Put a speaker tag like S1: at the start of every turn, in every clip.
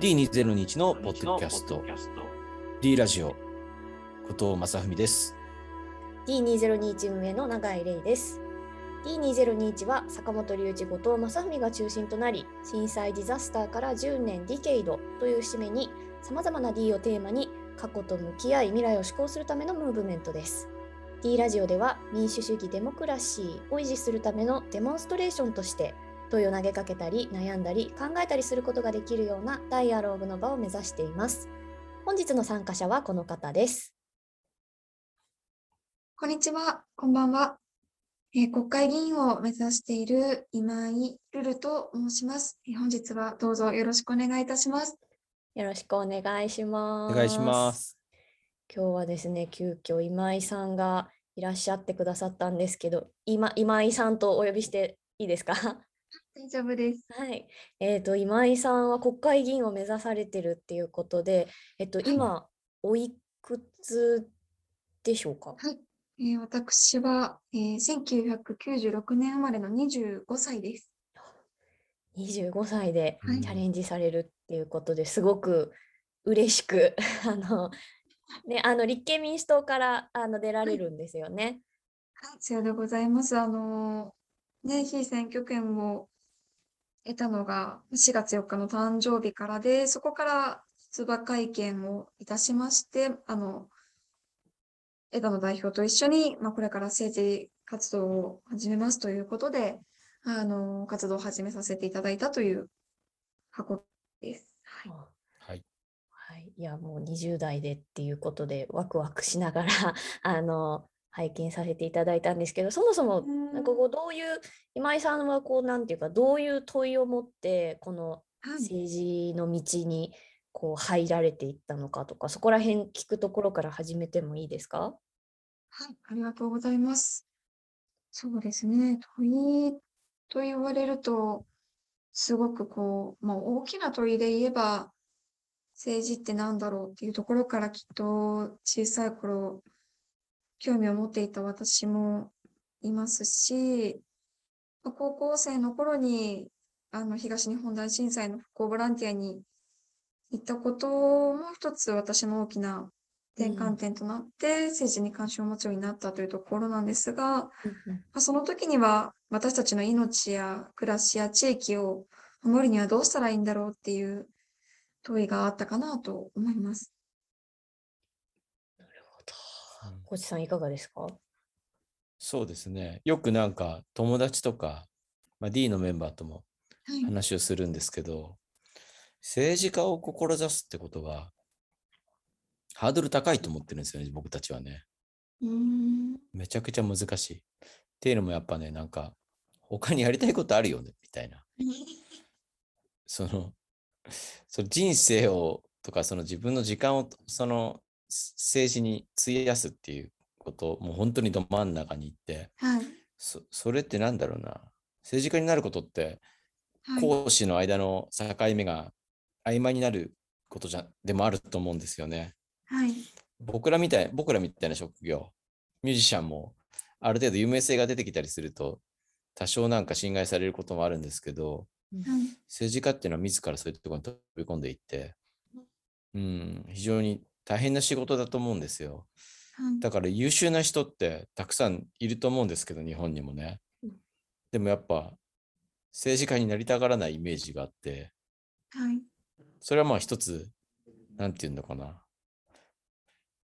S1: D202 のポッドキャスト。D ラジオ。後藤正文です。
S2: D2021 運営の永井玲です。D2021 は坂本龍一後藤正文が中心となり震災ディザスターから10年ディケイドという節目にさまざまな D をテーマに過去と向き合い未来を施行するためのムーブメントです。D ラジオでは民主主義デモクラシーを維持するためのデモンストレーションとして問いを投げかけたり悩んだり考えたりすることができるようなダイアローグの場を目指しています本日の参加者はこの方です
S3: こんにちは、こんばんは。えー国会議員を目指している今井ルルと申します。えー本日はどうぞよろしくお願いいたします。
S2: よろしくお願いします
S1: お願いします
S2: 今日はですね急遽今井さんがいらっしゃってくださったんですけど今今井さんとお呼びしていいですか？
S3: 大丈夫です。
S2: はい、えー、と今井さんは国会議員を目指されてるっていうことで、えっと、
S3: はい
S2: 今、おいくつでしょうか？
S3: はい。えー私は、えー1996年生まれの25歳です。
S2: 25歳で
S3: はい
S2: チャレンジされるっていうことですごく嬉しく あの、ね、あの立憲民主党からあの出られるんですよね。
S3: はい、さようでございます。あのーね、非選挙権を得たのが4月4日の誕生日からで、そこから出馬会見をいたしまして、あの、枝野代表と一緒に、まあ、これから政治活動を始めますということで、あの、活動を始めさせていただいたという箱です。はい。
S1: はい
S2: はい、いやもう20代でっていうことでワクワクしながら あの拝見させていただいたんですけどそもそも
S3: うん。
S2: なんかこうどういう今井さんはこうなんていうかどういう問いを持ってこの
S3: はい。
S2: 政治の道にこう入られていったのかとかそこら辺聞くところから始めてもいいですか？
S3: はい、ありがとうございます。そうですね、問いと言われると、すごくこう、まあ、大きな問いで言えば、政治って何だろうっていうところからきっと小さい頃、興味を持っていた私もいますし、まあ高校生の頃に、あの、東日本大震災の復興ボランティアに行ったことも一つ私の大きな転
S2: うん
S3: 換点となって、政治に関心を持つようになったというところなんですが、まあ、その時には私たちの命や暮らしや地域を守るにはどうしたらいいんだろうっていう問いがあったかなと思います。
S2: なるほど。コチさんいかがですか？
S1: そうですね。よくなんか友達とか、まあ、D のメンバーとも
S3: はい。
S1: 話をするんですけど政治家を志すってことがハードル高いと思ってるんですよね僕たちはね。
S3: うーん。
S1: めちゃくちゃ難しい。っていうのもやっぱねなんか他にやりたいことあるよねみたいな。その、その人生をとか、その自分の時間をそのす政治に費やすっていうこと、もう本当にど真ん中に行って、
S3: はい。
S1: そそれってなんだろうな。政治家になることって、
S3: はい。
S1: 講師の間の境目が曖昧になることじゃでもあると思うんですよね。
S3: はい。
S1: 僕らみたい、僕らみたいな職業、ミュージシャンもある程度有名性が出てきたりすると、多少なんか侵害されることもあるんですけど、
S3: はい。
S1: 政治家っていうのは自らそういったところに飛び込んでいって、うん、非常に大変な仕事だと思うんですよ。
S3: はい。
S1: だから優秀な人ってたくさんいると思うんですけど、日本にもね
S2: うん。
S1: でもやっぱ政治家になりたがらないイメージがあって、
S3: はい。
S1: それはまあ一つ、なんていうのかな。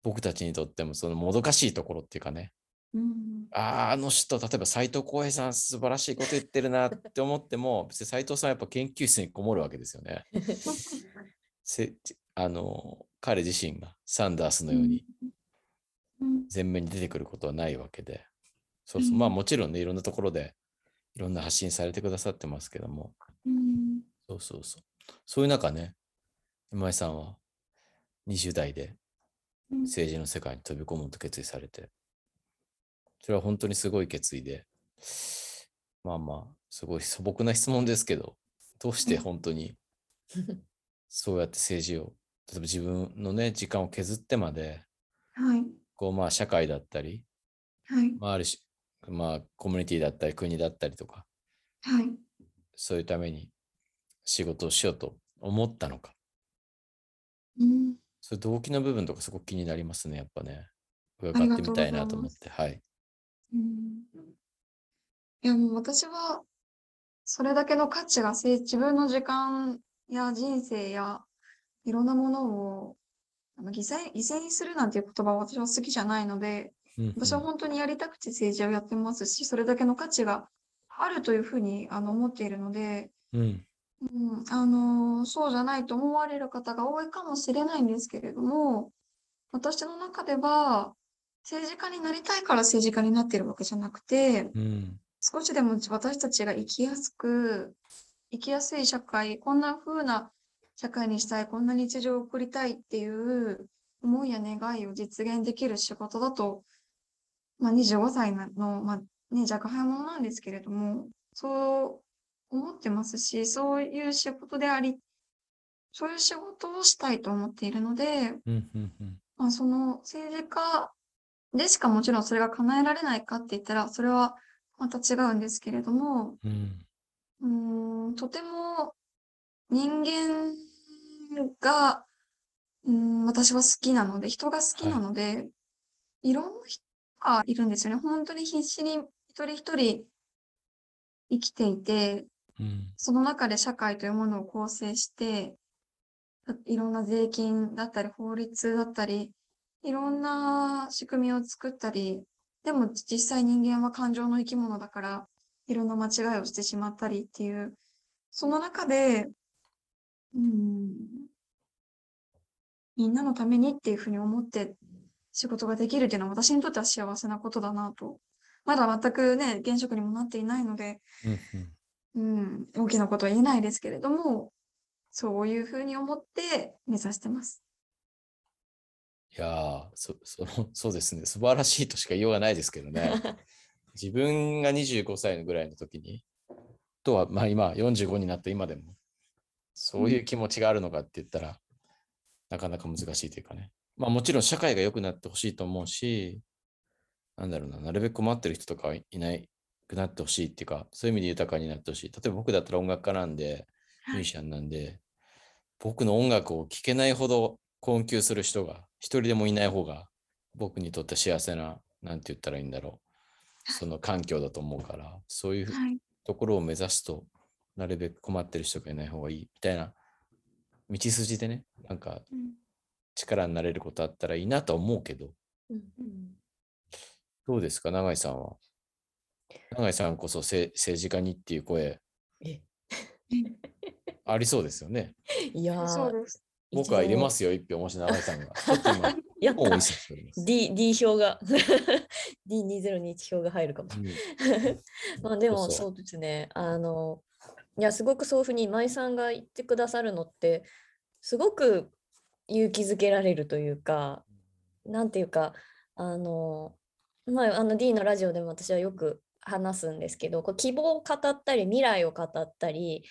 S1: 僕たちにとってもそのもどかしいところっていうかね、
S3: うん。
S1: あーあの人、例えば斉藤浩平さん素晴らしいこと言ってるなって思っても、別に斉藤さんはやっぱ研究室にこもるわけですよね。せあの彼自身がサンダースのように
S3: うん。
S1: 前面に出てくることはないわけで、そうそう、まあもちろんね、いろんなところでいろんな発信されてくださってますけども、
S3: うん。
S1: そうそうそう。そういう中ね、今井さんは20代で
S3: うん。
S1: 政治の世界に飛び込むと決意されて、それは本当にすごい決意で、まあまあ、すごい素朴な質問ですけど、どうして本当にそうやって政治を、例えば自分のね、時間を削ってまで、
S3: はい。
S1: こうまあ社会だったり、
S3: はい。
S1: まああるし、まあコミュニティだったり国だったりとか、
S3: はい。
S1: そういうために仕事をしようと思ったのか。
S3: うん、
S1: そういう動機の部分とかすごく気になりますね、やっぱね。伺ってみたいなと思。って。はい。
S3: うん、いや、もう私は、それだけの価値がせ自分の時間や人生やいろんなものをあの犠牲、犠牲にするなんていう言葉は私は好きじゃないので、
S1: うん
S3: 私は本当にやりたくて政治をやってますし、それだけの価値があるというふうにあの思っているので、
S1: うん。うん。
S3: うん、あのそうじゃないと思われる方が多いかもしれないんですけれども、私の中では、政治家になりたいから政治家になっているわけじゃなくて、
S1: うん。
S3: 少しでも私たちが生きやすく、生きやすい社会、こんな風な社会にしたい、こんな日常を送りたいっていう思いや願いを実現できる仕事だと、まあ、25歳の、まあね、若輩者なんですけれども、そう思ってますし、そういう仕事であり、そういう仕事をしたいと思っているので。まあ、その政治家でしかもちろんそれが叶えられないかって言ったら、それはまた違うんですけれども、
S1: うん。
S3: うーん、とても人間が、うーん、私は好きなので、人が好きなので、いろんな人がいるんですよね。本当に必死に一人一人生きていて、
S1: うん。
S3: その中で社会というものを構成して、いろんな税金だったり、法律だったり、いろんな仕組みを作ったり、でも実際人間は感情の生き物だから、いろんな間違いをしてしまったりっていう、その中で、うん、みんなのためにっていうふうに思って仕事ができるっていうのは私にとっては幸せなことだなと。まだ全くね、現職にもなっていないので、
S1: うん。
S3: うん、大きなことは言えないですけれども、そういうふうに思って目指してます。
S1: いやーそその、そうですね。素晴らしいとしか言いようがないですけどね。自分が25歳ぐらいの時に、とは、まあ今、45になった今でも、そういう気持ちがあるのかって言ったら、なかなか難しいというかね。まあもちろん社会が良くなってほしいと思うし、なんだろうな、なるべく困ってる人とかはいないくなってほしいっていうか、そういう意味で豊かになってほしい。例えば僕だったら音楽家なんで、ミュージシャンなんで、僕の音楽を聴けないほど困窮する人が一人でもいない方が僕にとって幸せな、なんて言ったらいいんだろう。その環境だと思うから、そういう
S3: はい。
S1: ところを目指すと、なるべく困ってる人がいない方がいいみたいな道筋でね、なんか
S3: うん
S1: 力になれることあったらいいなとは思うけど、
S2: うん
S1: どうですか、永井さんは？永井さんこそせ政治家にっていう声
S2: え
S1: ありそうですよね。
S2: いやー
S3: そうです。
S1: 僕は入れますよ、一票、もし永井さんが。
S2: やった。D, D 票が D2021 票が入るかも。
S1: うん
S2: まあでも
S1: そう
S2: そうですね。あの、いや、すごくそういうふうに今井さんが言ってくださるのって、すごく勇気づけられるというか、なんていうか、あの、まあ、あの D のラジオでも私はよく話すんですけど、こう希望を語ったり、未来を語ったり、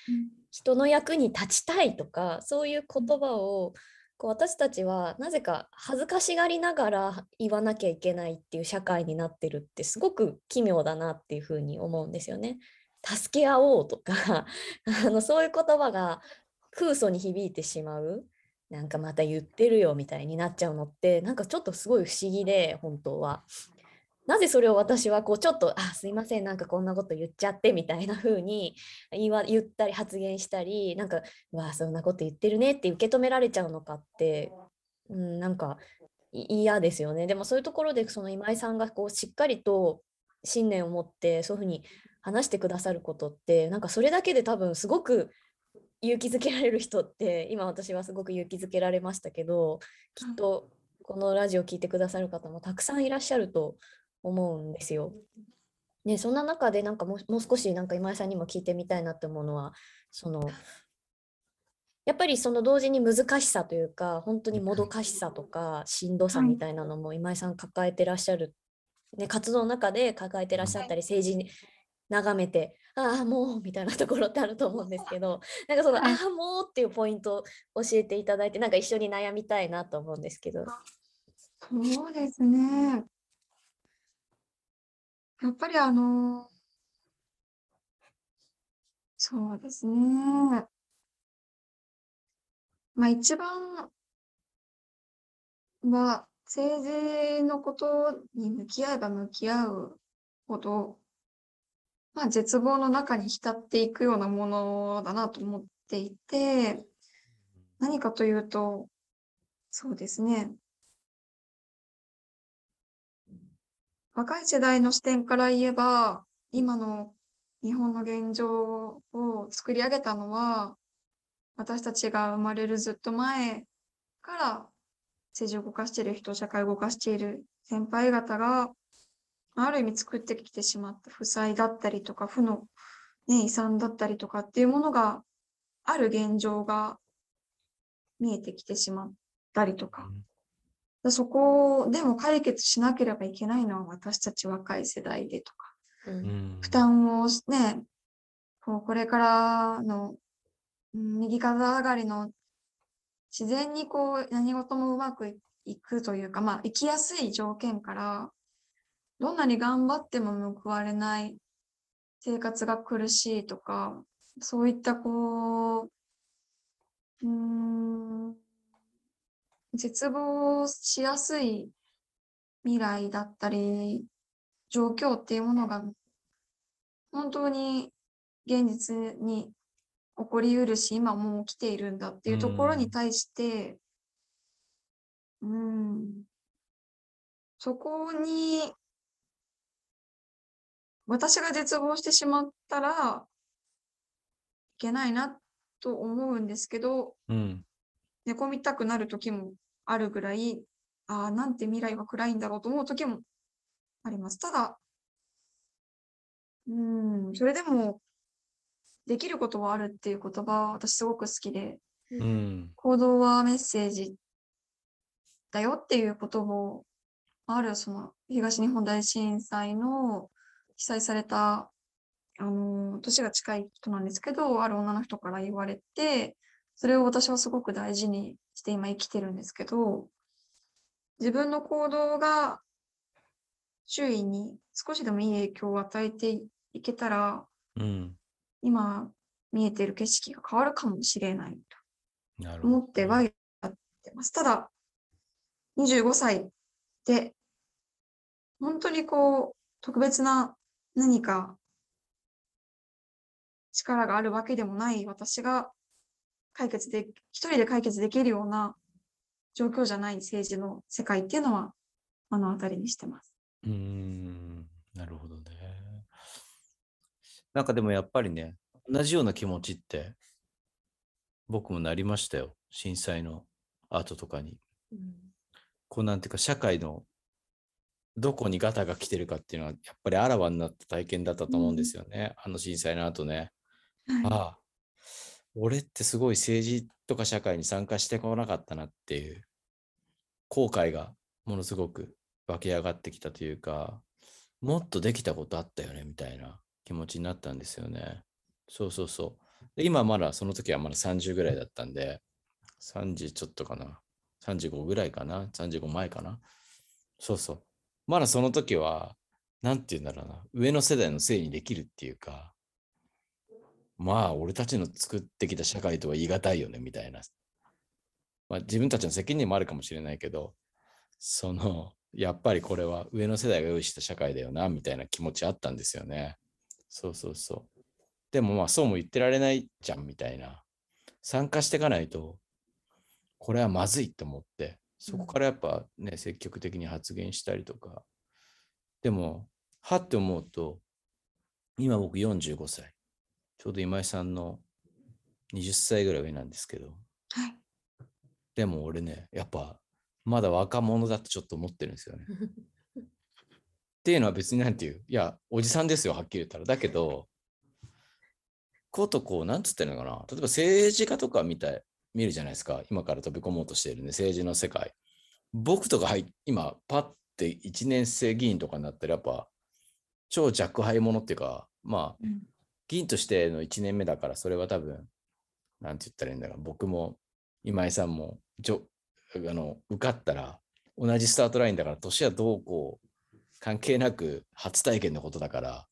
S2: 人の役に立ちたいとかそういう言葉をこう私たちはなぜか恥ずかしがりながら言わなきゃいけないっていう社会になってるってすごく奇妙だなっていうふうに思うんですよね。助け合おうとか あのそういう言葉が空想に響いてしまうなんかまた言ってるよみたいになっちゃうのってなんかちょっとすごい不思議で本当は。なぜそれを私はこうちょっと「あすいませんなんかこんなこと言っちゃって」みたいな風に言わ言ったり発言したりなんか「うわあそんなこと言ってるね」って受け止められちゃうのかって、うん、なんか嫌ですよね。でもそういうところでその今井さんがこうしっかりと信念を持ってそういうふうに話してくださることってなんかそれだけで多分すごく勇気づけられる人って今私はすごく勇気づけられましたけどきっとこのラジオ聞いてくださる方もたくさんいらっしゃると思うんですよ。ね、そんな中でなんかもうもう少しなんか今井さんにも聞いてみたいなって思うのはそのやっぱりその同時に難しさというか本当にもどかしさとかしんどさ
S3: はい
S2: みたいなのも今井さん抱えてらっしゃる、ね、活動の中で抱えてらっしゃったり政治に眺めてああもうみたいなところってあると思うんですけど なんかその、
S3: はい
S2: ああもうっていうポイントを教えていただいてなんか一緒に悩みたいなと思うんですけど。
S3: そうですね。やっぱりあの、そうですね。まあ一番は政治のことに向き合えば向き合うほど、まあ、絶望の中に浸っていくようなものだなと思っていて、何かというと、そうですね。若い世代の視点から言えば、今の日本の現状を作り上げたのは、私たちが生まれるずっと前から政治を動かしている人、社会を動かしている先輩方が、ある意味作ってきてしまった負債だったりとか、負の、ね、遺産だったりとかっていうものがある現状が見えてきてしまったりとか、そこでも解決しなければいけないのは私たち若い世代でとか、
S2: うん。
S3: 負担をね、こうこれからのうん右肩上がりの自然にこう何事もうまくいいくというか、まあ生きやすい条件から、どんなに頑張っても報われない生活が苦しいとか、そういったこう、うーん、絶望しやすい未来だったり、状況っていうものが本当に現実に起こりうるし、今もう起きているんだっていうところ
S1: うん
S3: に対して、うん、そこに私が絶望してしまったらいけないなと思うんですけど、
S1: うん。
S3: 寝込みたくなる時もあるぐらい、ああ、なんて未来は暗いんだろうと思う時もあります。ただ、うん、それでも、できることはあるっていう言葉、私すごく好きで、
S1: うん。
S3: 行動はメッセージだよっていうことを、あるその東日本大震災の被災された、あの、年が近い人なんですけど、ある女の人から言われて、それを私はすごく大事にして今生きてるんですけど、自分の行動が周囲に少しでもいい影響を与えていけたら、
S1: うん。
S3: 今見えてる景色が変わるかもしれない。と思ってはやってます。ただ、25歳で、本当にこう、特別な何か力があるわけでもない私が解決で、一人で解決できるような状況じゃない政治の世界っていうのは目の当たりにしてます。
S1: うーん、なるほどね。なんかでもやっぱりね、同じような気持ちって僕もなりましたよ。震災の後とかに。
S2: うん
S1: こうなんていうか社会のどこにガタが来てるかっていうのはやっぱりあらわになった体験だったと思うんですよね。あの震災の後ね。
S3: はい。
S1: ああ、俺ってすごい政治とか社会に参加してこなかったなっていう後悔がものすごく湧き上がってきたというか、もっとできたことあったよねみたいな気持ちになったんですよね。そうそうそう。で今まだその時はまだ30ぐらいだったんで、30ちょっとかな。35ぐらいかな。35前かな。そうそう。まだその時は、なんて言うんだろうな。上の世代のせいにできるっていうか、まあ、俺たちの作ってきた社会とは言い難いよね、みたいな。まあ、自分たちの責任もあるかもしれないけど、その、やっぱりこれは上の世代が用意した社会だよな、みたいな気持ちあったんですよね。そうそうそう。でもまあ、そうも言ってられないじゃん、みたいな。参加していかないと、これはまずいと思って、そこからやっぱね、積極的に発言したりとか。でも、はって思うと、今僕45歳。ちょうど今井さんの20歳ぐらい上なんですけど、
S3: はい。
S1: でも俺ね、やっぱまだ若者だってちょっと思ってるんですよね。っていうのは別になんていう、いや、おじさんですよ、はっきり言ったら。だけど、ことこう、なんつってるのかな、例えば政治家とか見たい見るじゃないですか、今から飛び込もうとしているね、政治の世界。僕とか入今、パッて1年生議員とかになったら、やっぱ、超若輩者っていうか、まあ、
S3: うん。
S1: 議員としての1年目だから、それは多分、なんて言ったらいいんだろう、僕も今井さんもじょあの受かったら、同じスタートラインだから、年はどうこう関係なく初体験のことだから、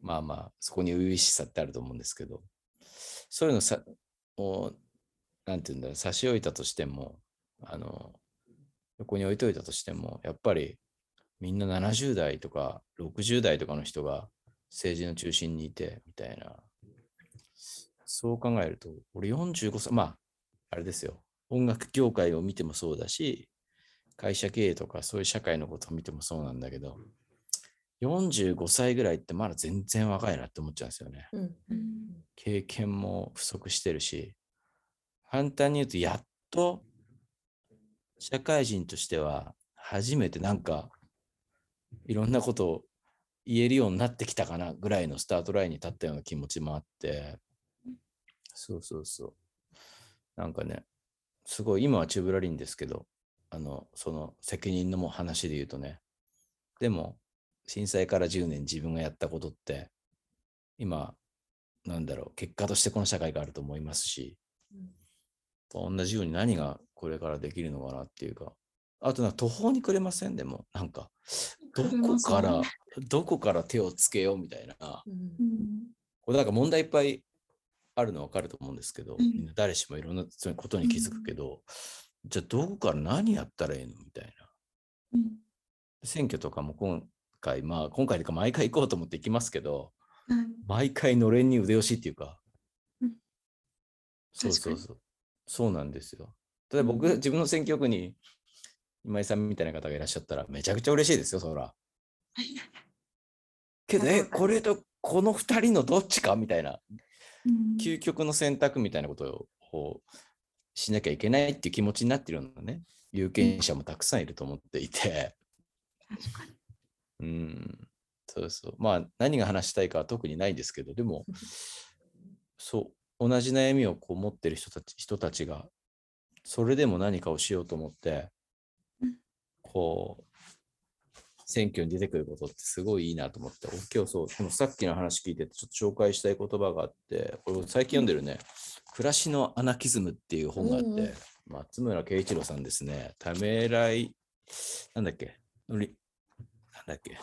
S1: まあまあ、そこに初々しさってあると思うんですけど、そういうのさ、をなんて言うんだろう、差し置いたとしても、あの、横に置いといたとしても、やっぱりみんな70代とか60代とかの人が政治の中心にいて、みたいな。そう考えると、俺45歳、まあ、あれですよ。音楽業界を見てもそうだし、会社経営とかそういう社会のことを見てもそうなんだけど、45歳ぐらいってまだ全然若いなって思っちゃうんですよね。
S2: うん
S3: うん
S1: 経験も不足してるし、簡単に言うと、やっと社会人としては初めてなんかいろんなことを言えるようになってきたかなぐらいのスタートラインに立ったような気持ちもあって、そうそうそう。なんかね、すごい今はチューブラリンですけど、あの、その責任のも話で言うとね、でも震災から10年自分がやったことって、今、なんだろう、結果としてこの社会があると思いますし、同じように何がこれからできるのかなっていうか、あとなんか途方に暮れません？でも、なんか、どこから、どこから手をつけようみたいな、
S2: うん。
S3: うん
S1: これなんか問題いっぱいあるの分かると思うんですけど、
S3: うん。
S1: 誰しもいろんなことに気づくけど、じゃあどこから何やったらいいのみたいな。
S3: うん。
S1: 選挙とかも今回、まあ今回とか毎回行こうと思って行きますけど、
S3: はい。
S1: 毎回のれんに腕押しっていうか、
S3: うん。
S1: そうそうそう。そうなんですよ。例えば僕、
S3: うん。
S1: 自分の選挙区に今井さんみたいな方がいらっしゃったらめちゃくちゃ嬉しいですよ、そら。けど、え、これとこの二人のどっちか？みたいな、
S3: うん。
S1: 究極の選択みたいなことをしなきゃいけないっていう気持ちになってるようなね、有権者もたくさんいると思っていて、
S3: 確かに。
S1: うん、そうそう。まあ、何が話したいかは特にないんですけど、でも、そう、同じ悩みをこう持ってる人たち人たちが、それでも何かをしようと思って
S3: うん、
S1: こう、選挙に出てくることってすごいいいなと思って、俺今日そう、でもさっきの話聞いてて、ちょっと紹介したい言葉があって、これ最近読んでるね、暮らしのアナキズムっていう本があって、松村慶一郎さんですね、ためらい、なんだっけ、なんだっけ、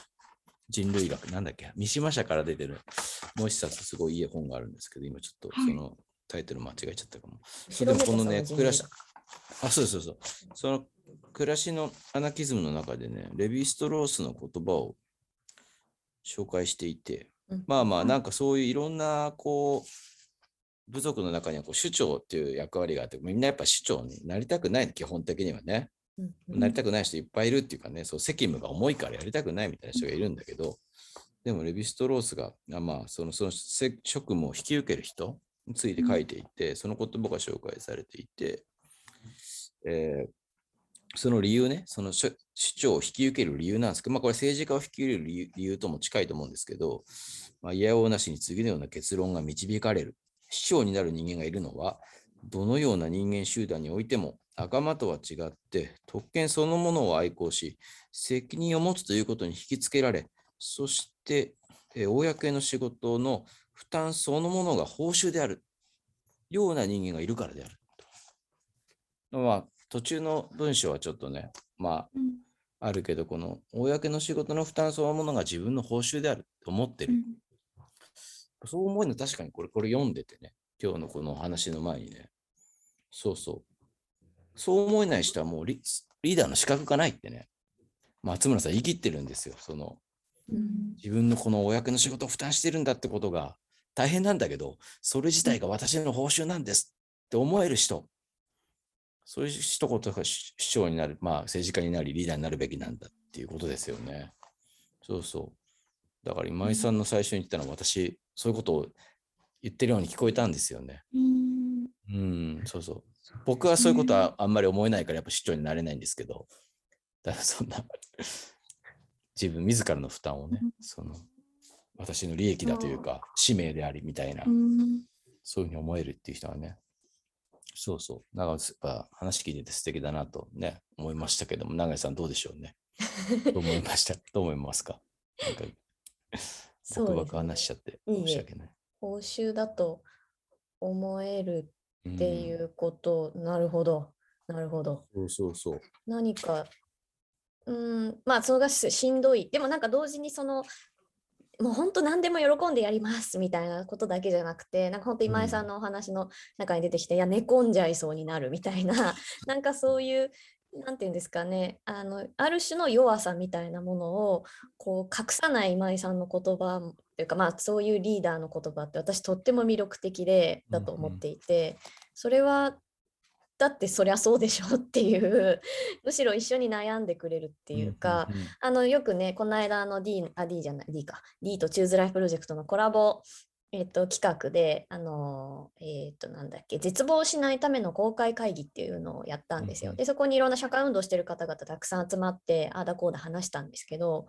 S1: 人類学、なんだっけ、三島社から出てる、もう一冊すごいいい本があるんですけど、今ちょっと
S3: はい。
S1: そのタイトル間違えちゃったかも。それでもこのね、暮らし、あ、そうそうそう。その暮らしのアナキズムの中でね、レヴィ・ストロースの言葉を紹介していて、まあまあ、なんかそういういろんな、こう、部族の中にはこう首長っていう役割があって、みんなやっぱ首長になりたくない、基本的にはね。なりたくない人いっぱいいるっていうかね、そう責務が重いからやりたくないみたいな人がいるんだけど、でもレヴィストロースが、あまあ、そのそのせ職務を引き受ける人について書いていて、その言葉が紹介されていて、えーその理由ね、その主主張を引き受ける理由なんですけど、まあこれ政治家を引き受ける理由とも近いと思うんですけど、まあ、いやおうなしに次のような結論が導かれる。市長になる人間がいるのは、どのような人間集団においても、仲間とは違って、特権そのものを愛好し、責任を持つということに引きつけられ、そして、えー公の仕事の負担そのものが報酬であるような人間がいるからであると。まあ、途中の文章はちょっとね、まあ、
S3: うん
S1: あるけど、この公の仕事の負担そのものが自分の報酬であると思ってる。
S3: うん
S1: そう思うの確かにこれ、これ読んでてね、今日のこの話の前にね、そうそう。そう思えない人はもうリリーダーの資格がないってね、松村さん言い切ってるんですよ。その
S3: うん
S1: 自分のこの公の仕事を負担してるんだってことが大変なんだけど、それ自体が私の報酬なんですって思える人、そういう一言が市市長になる、まあ政治家になりリーダーになるべきなんだっていうことですよね。そうそう。だから今井さんの最初に言ったのは私、そういうことを言ってるように聞こえたんですよね。
S3: うん
S1: うん、そうそう。僕はそういうことはあんまり思えないからやっぱ市長になれないんですけど、だからそんな 自分自らの負担をね
S3: うん、
S1: その私の利益だというか、使命でありみたいな
S3: う、ん。
S1: そういうふうに思えるっていう人はね、そうそう。だからやっぱ話聞いてて素敵だなとね、思いましたけども、永井さんどうでしょうね。どう思いました？どう思いますか？なんか、僕ばっか話しちゃって申し訳ない。
S2: 報酬だと思える
S1: っ
S2: っていうこと、なるほど、なるほど。
S1: そうそうそう。
S2: 何か、うーん、まあ、それがししんどい。でもなんか同時にその、もう本当何でも喜んでやりますみたいなことだけじゃなくて、なんか本当今井さんのお話の中に出てきて、いや、寝込んじゃいそうになるみたいな、なんかそういうなんていうんですかねあのある種の弱さみたいなものをこう隠さない今井さんの言葉というかまあそういうリーダーの言葉って私とっても魅力的でだと思っていて、それはだってそりゃそうでしょっていう むしろ一緒に悩んでくれるっていうか、
S1: んんん
S2: あのよくねこの間あの D あ D じゃない D か。D とチューズライフプロジェクトのコラボえっと、企画で、あのえっと、なんだっけ、絶望しないための公開会議っていうのをやったんですよ。
S1: うんうん。
S2: で、そこにいろんな社会運動してる方々たくさん集まって、ああだこうだ話したんですけど、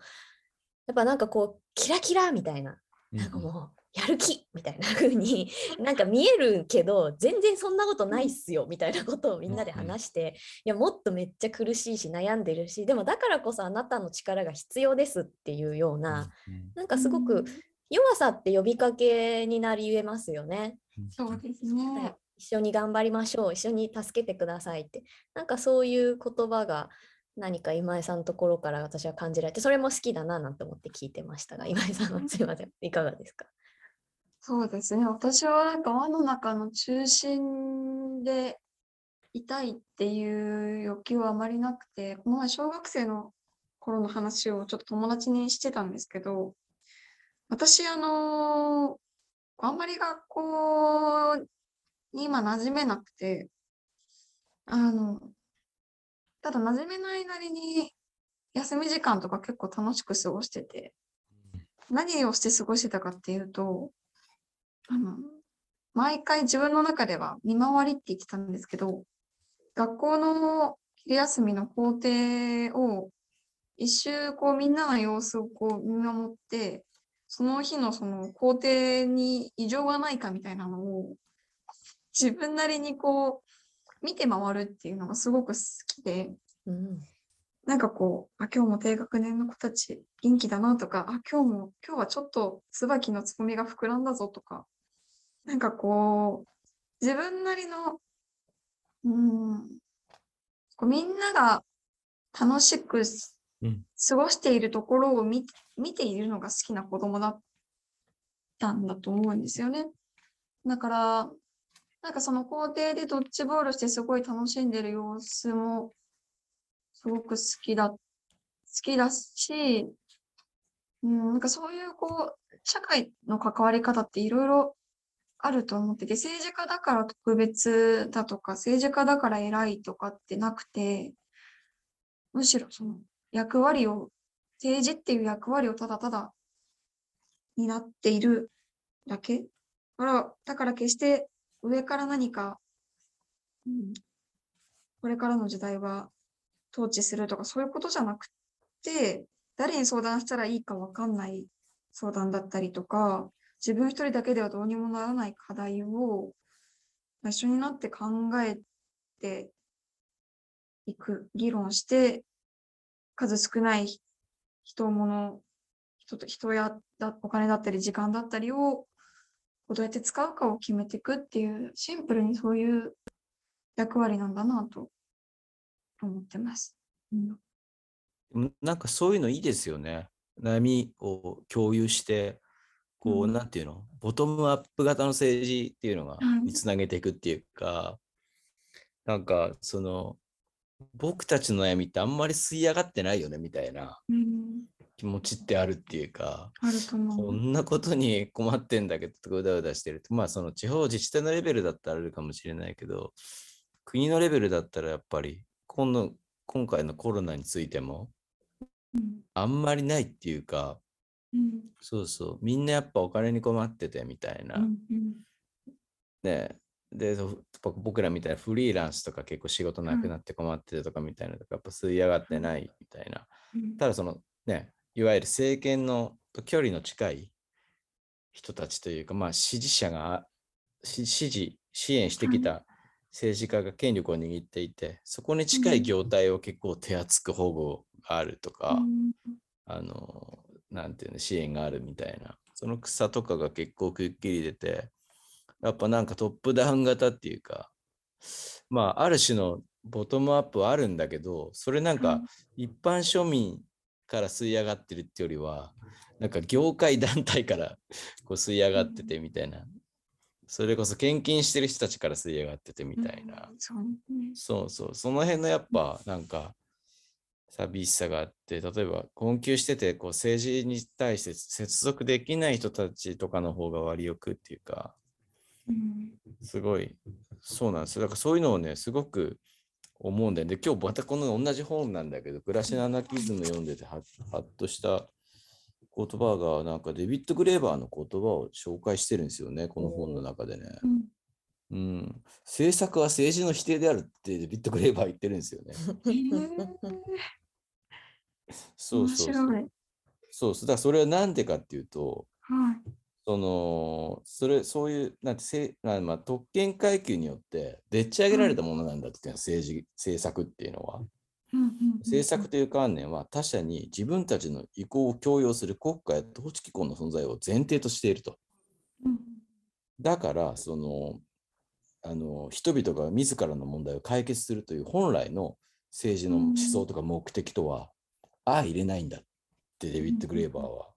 S2: やっぱなんかこう、キラキラみたいな、なんかもう、やる気みたいな風に なんか見えるけど、全然そんなことないっすよみたいなことをみんなで話して、いや、もっとめっちゃ苦しいし、悩んでるし、でもだからこそあなたの力が必要ですっていうような、なんかすごく弱さって呼びかけになり得ますよね。
S3: そうです
S2: はい
S3: ね。
S2: 一緒に頑張りましょう、一緒に助けてくださいって。なんかそういう言葉が何か今井さんのところから私は感じられて、それも好きだななんて思って聞いてましたが、今井さんはすいません、いかがですか？
S3: そうですね。私はなんか輪の中の中心でいたいっていう欲求はあまりなくて、この前小学生の頃の話をちょっと友達にしてたんですけど、私、あのあんまり学校に今馴染めなくて、あの、ただ馴染めないなりに休み時間とか結構楽しく過ごしてて、何をして過ごしてたかっていうと、あの、毎回自分の中では見回りって言ってたんですけど、学校の昼休みの校庭を一周こうみんなの様子をこう見守って、その日のその校庭に異常がないかみたいなのを自分なりにこう見て回るっていうのがすごく好きで、
S2: うん、
S3: なんかこう、あ、今日も低学年の子たち元気だなとか、あ、今日も、今日はちょっと椿のつぼみが膨らんだぞとか、なんかこう、自分なりの、うーん、こうみんなが楽しく過ごしているところを見見ているのが好きな子供だったんだと思うんですよね。だから、なんかその校庭でドッジボールしてすごい楽しんでる様子もすごく好きだ、好きだし、うん、なんかそういうこう、社会の関わり方っていろいろあると思ってて、政治家だから特別だとか、政治家だから偉いとかってなくて、むしろその役割を、政治っていう役割をただただ担っているだけ。だから、だから決して上から何か、うん、これからの時代は統治するとかそういうことじゃなくて、誰に相談したらいいかわかんない相談だったりとか、自分一人だけではどうにもならない課題をまあ一緒になって考えていく、議論して、数少ない人物、人と人やだお金だったり時間だったりをどうやって使うかを決めていくっていう、シンプルにそういう役割なんだなと思ってます。うん。
S1: なんかそういうのいいですよね。悩みを共有して、こう、
S3: うん。
S1: なんていうの、ボトムアップ型の政治っていうのが
S3: うん
S1: につなげていくっていうか、なんかその、僕たちの悩みってあんまり吸い上がってないよねみたいな。
S3: うん、
S1: 気持ちってあるっていうか、
S3: あると思う。
S1: こんなことに困ってんだけど、うだうだしてると、まあその地方自治体のレベルだったらあるかもしれないけど、国のレベルだったらやっぱり、今度、今回のコロナについても、
S3: うん
S1: あんまりないっていうか、
S3: うん。
S1: そうそう、みんなやっぱお金に困っててみたいな。
S3: うんうん
S1: ね。で、そうぼ僕らみたいなフリーランスとか結構仕事なくなって困ってるとかみたいなとか、やっぱ吸い上がってないみたいな。
S3: うん。
S1: ただそのね、いわゆる政権のと距離の近い人たちというか、まあ支持者がし支持、支援してきた政治家が権力を握っていて、そこに近い業態を結構手厚く保護があるとか、
S3: うん。
S1: あの、なんていうの、支援があるみたいな、その草とかが結構くっきり出て、やっぱなんかトップダウン型っていうか、まあ、ある種のボトムアップはあるんだけど、それなんか一般庶民から吸い上がってるってよりは、なんか業界団体からこう吸い上がっててみたいな。それこそ献金してる人たちから吸い上がっててみたいな。
S3: うんそうね。
S1: そうそう、その辺のやっぱなんか寂しさがあって、例えば困窮しててこう政治に対して接続できない人たちとかの方が割よくっていうか、
S3: うん
S1: すごい、そうなんですよ。だからそういうのをね、すごく思うんだよね。で、今日またこの同じ本なんだけど、暮らしのアナキズム読んでてははっとした言葉が、なんかデビッド・グレーバーの言葉を紹介してるんですよね、この本の中でね。
S3: うん
S1: うん。政策は政治の否定であるってデビッド・グレーバー言ってるんですよね。そうそうそう。そうそう。だからそれはなんでかっていうと、
S3: はい。
S1: その、それ、そういう、なんてせ、なまあ、特権階級によって、でっち上げられたものなんだっていうのは、政治、政策っていうのは。
S3: うんうんうん
S1: 政策という観念は他者に自分たちの意向を強要する国家や統治機構の存在を前提としていると。
S3: うん
S1: だから、その、あの、人々が自らの問題を解決するという本来の政治の思想とか目的とは、相入れないんだってデビッド・グレーバーは、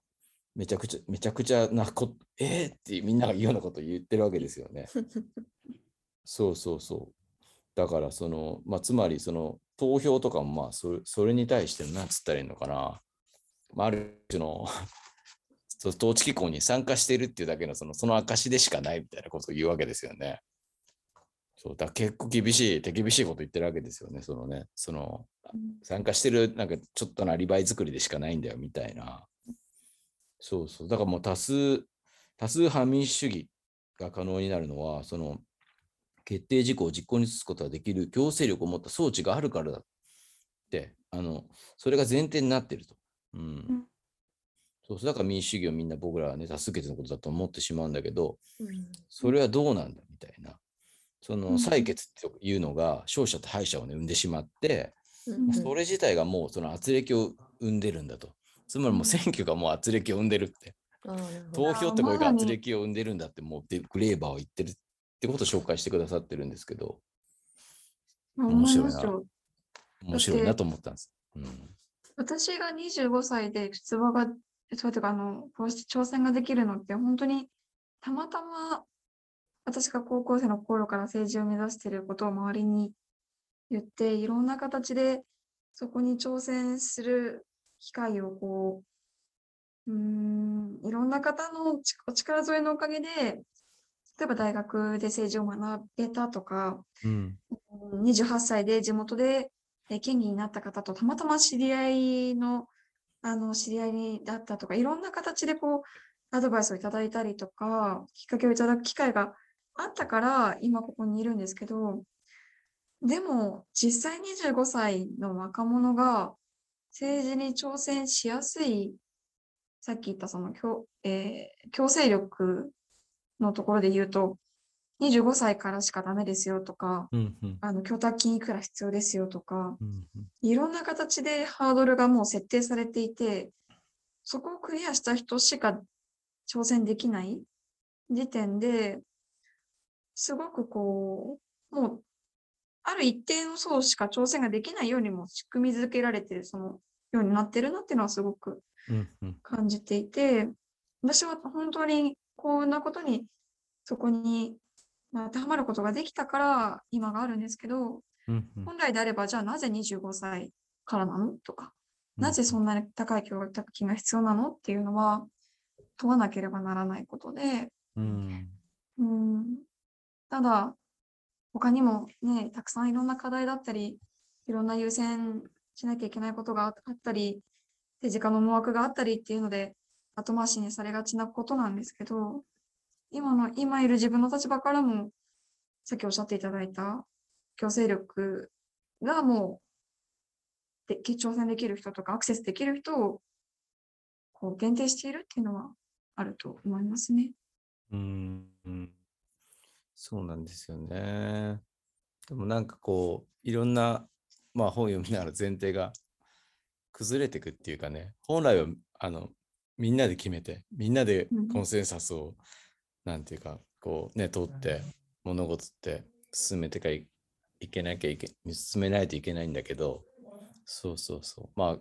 S1: めちゃくちゃ、めちゃくちゃなこ、えー、ってみんなが言うようなことを言ってるわけですよね。そうそうそう。だから、その、まあ、つまり、その、投票とかも、まあ、それそれに対して、なんつったらいいのかな。まあ、ある種の、統治機構に参加しているっていうだけの、その、その証でしかないみたいなことを言うわけですよね。そう、だ結構厳しい、手厳しいこと言ってるわけですよね。そのね、その、
S3: うん
S1: 参加してる、なんかちょっとのアリバイ作りでしかないんだよ、みたいな。そうそう。だからもう多数、多数派民主主義が可能になるのは、その、決定事項を実行に移すことができる強制力を持った装置があるからだって、あの、それが前提になっていると。うん。
S3: ん
S1: そうそうだから民主主義をみんな僕らはね、多数決のことだと思ってしまうんだけど、
S2: うん
S1: それはどうなんだみたいな。そ
S3: うん
S1: の採決というのが勝者と敗者をね、生んでしまって、
S2: うん
S1: それ自体がもうその圧力を生んでるんだと。つまりもう選挙がもう圧力を生んでるって。投票ってこれが圧力を生んでるんだって、もうでグレーバーは言ってるってことを紹介してくださってるんですけど、
S3: まあ
S1: 面白いな面白いなと思ったんです。うん。
S3: 私が25歳で出馬が、そうていうか、あの、こうして挑戦ができるのって、本当にたまたま私が高校生の頃から政治を目指していることを周りに言って、いろんな形でそこに挑戦する機会をこう、うーん、いろんな方のちお力添えのおかげで、例えば大学で政治を学べたとか、
S1: うん。
S3: うん28歳で地元でえー県議になった方とたまたま知り合いの、あの、知り合いにだったとか、いろんな形でこう、アドバイスをいただいたりとか、きっかけをいただく機会があったから、今ここにいるんですけど、でも、実際25歳の若者が政治に挑戦しやすい、さっき言ったその強,、えー強制力のところで言うと、25歳からしかダメですよとか、
S1: うん。うん。
S3: あの、供託金いくら必要ですよとか、
S1: うん。
S3: いろんな形でハードルがもう設定されていて、そこをクリアした人しか挑戦できない時点で、すごくこう、もう、ある一定の層しか挑戦ができないようにも仕組みづけられてる、そのようになってるなっていうのはすごく。感じていて、私は本当にこんなことに、そこにまあ当てはまることができたから今があるんですけど。本来であれば、じゃあなぜ25歳からなの？とか、なぜそんなに高い教育金が必要なの？っていうのは問わなければならないことで、
S1: うん。
S3: うん、ただ、他にもね、たくさんいろんな課題だったり、いろんな優先しなきゃいけないことがあったり、政治家の思惑があったりっていうので、後回しにされがちなことなんですけど、今の、今いる自分の立場からも、さっきおっしゃっていただいた強制力がもう、で、挑戦できる人とかアクセスできる人を、こう、限定しているっていうのはあると思いますね。
S1: うんそうなんですよね。でもなんかこう、いろんな、まあ本読みながら前提が崩れていくっていうかね、本来は、あの、みんなで決めて、みんなで
S3: うん
S1: コンセンサスを、なんていうか、こうね、通って、物事って進めてかいいけなきゃいけ、進めないといけないんだけど、そうそうそう。まあ、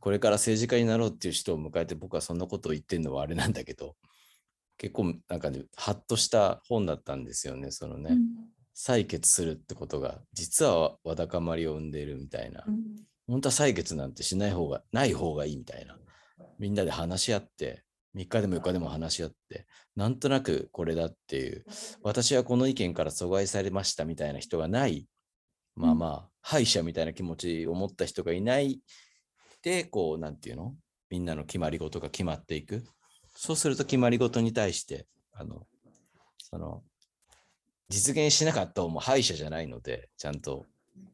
S1: これから政治家になろうっていう人を迎えて僕はそんなことを言ってるのはあれなんだけど、結構なんかね、ハッとした本だったんですよね。そのね、
S3: うん
S1: 採決するってことが、実はわだかまりを生んでいるみたいな。
S3: うん
S1: 本当は採決なんてしない方が、ない方がいいみたいな。みんなで話し合って、3日でも4日でも話し合って、なんとなくこれだっていう、私はこの意見から阻害されましたみたいな人がない、まあまあ、敗者みたいな気持ちを持った人がいないで、こう、なんていうの？みんなの決まり事が決まっていく。そうすると決まり事に対して、あの、その、実現しなかった方も敗者じゃないので、ちゃんと、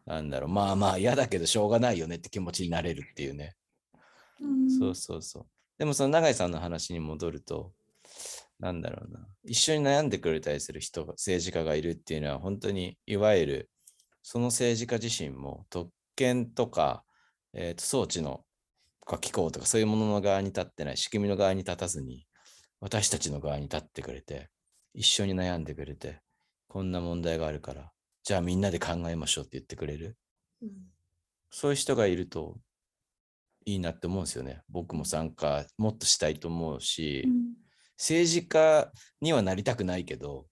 S1: なんだろう、まあまあ嫌だけどしょうがないよねって気持ちになれるっていうね。
S3: うん
S1: そうそうそう。でもその永井さんの話に戻ると、なんだろうな、一緒に悩んでくれたりする人が、政治家がいるっていうのは、本当にいわゆる、その政治家自身も特権とか、えーと装置のか機構とかそういうものの側に立ってない、仕組みの側に立たずに、私たちの側に立ってくれて、一緒に悩んでくれて、こんな問題があるから、じゃあみんなで考えましょうって言ってくれる？
S2: うん
S1: そういう人がいるといいなって思うんですよね。僕も参加もっとしたいと思うし、
S3: うん
S1: 政治家にはなりたくないけど、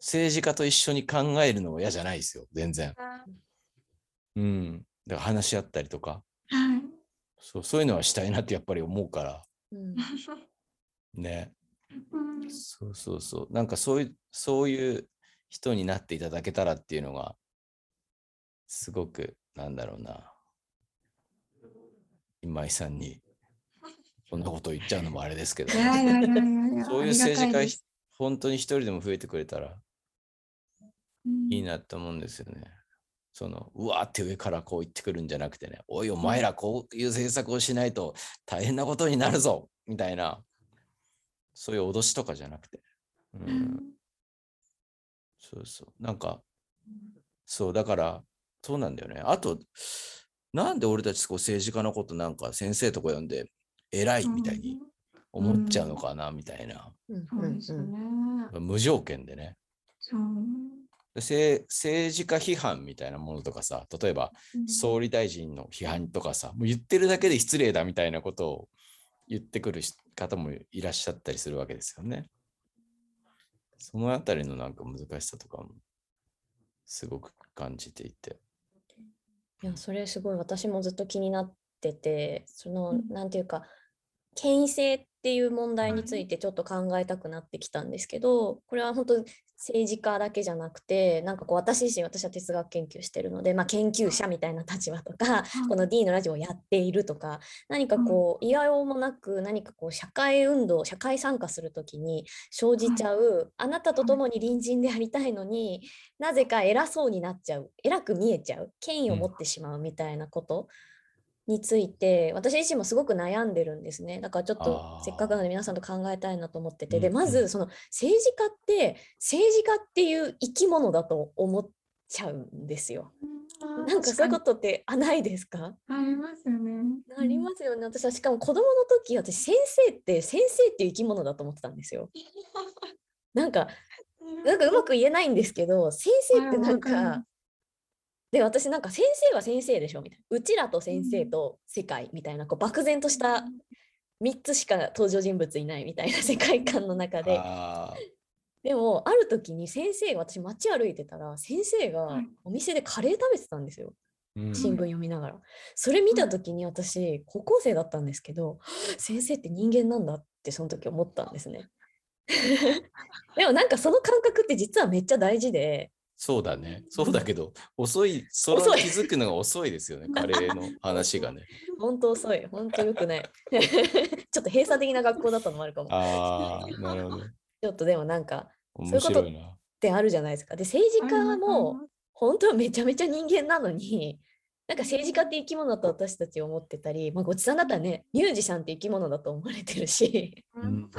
S1: 政治家と一緒に考えるのは嫌じゃないですよ、全然。うん。だから話し合ったりとか、
S3: はい。
S1: そうそういうのはしたいなってやっぱり思うから、
S2: うん
S1: ね。
S3: うん
S1: そうそうそう。なんかそういう、そういう人になっていただけたらっていうのが、すごく、なんだろうな。今井さんに、そんなこと言っちゃうのもあれですけど そういう政治家本当に一人でも増えてくれたら
S3: うん
S1: いいなと思うんですよね。その、うわーって上からこう言ってくるんじゃなくてね、おいお前らこういう政策をしないと大変なことになるぞみたいな、そういう脅しとかじゃなくて。う
S3: うんん
S1: そうそう。なんか、そう、だから、そうなんだよね。あと、なんで俺たちこう政治家のことなんか先生とか呼んで偉いみたいに思っちゃうのかなみたいな。無条件でね。
S3: そう。
S1: で政政治家批判みたいなものとかさ、例えば総理大臣の批判とかさ、もう言ってるだけで失礼だみたいなことを言ってくるし方もいらっしゃったりするわけですよね。そのあたりのなんか難しさとかもすごく感じていて。
S2: いや、それすごい私もずっと気になってて、その、
S3: うん
S2: なんていうか、権威性っていう問題につ
S3: はい
S2: いてちょっと考えたくなってきたんですけど、これは本当政治家だけじゃなくて、なんかこう私自身、私は哲学研究してるので、まあ、研究者みたいな立場とか、この D のラジオをやっているとか、何かこう、いやようもなく何かこう、社会運動、社会参加するときに生じちゃう、あなたと共に隣人でありたいのに、なぜか偉そうになっちゃう、偉く見えちゃう、権威を
S1: うん
S2: 持ってしまうみたいなことについて、私自身もすごく悩んでるんですね。だからちょっとせっかくなので皆さんと考えたいなと思ってて、で、まずその政治家って、政治家っていう生き物だと思っちゃうんですよ。なんかそういうことってあないですか？
S3: ありますよね。
S2: ありますよね。私はしかも子供の時、私先生って先生っていう生き物だと思ってたんですよ。なんか、なんかうまく言えないんですけど、先生ってなん
S3: か
S2: で、私なんか先生は先生でしょみたいな。うちらと先生と世界みたいな、こう漠然とした3つしか登場人物いないみたいな 世界観の中で。でも、ある時に先生が、私街歩いてたら、先生が
S3: はい
S2: お店でカレー食べてたんですよ。
S1: うん
S2: 新聞読みながら。それ見た時に私、高校生だったんですけど、先生って人間なんだってその時思ったんですね。でもなんかその感覚って実はめっちゃ大事で、
S1: そうだね。そうだけど、遅い、それ気づくのが遅いですよね、カレーの話がね。
S2: 本当遅い、本当良くない。ちょっと閉鎖的な学校だったのもあるかも。
S1: ああ、なるほど。
S2: ちょっとでもなんか、
S1: 面白いな。
S2: ってあるじゃないですか。で、政治家も本当はめちゃめちゃ人間なのに、なんか政治家って生き物だと私たち思ってたり、まあ、ごちさんだったらね、ミュージシャンって生き物だと思われてるし、
S1: うん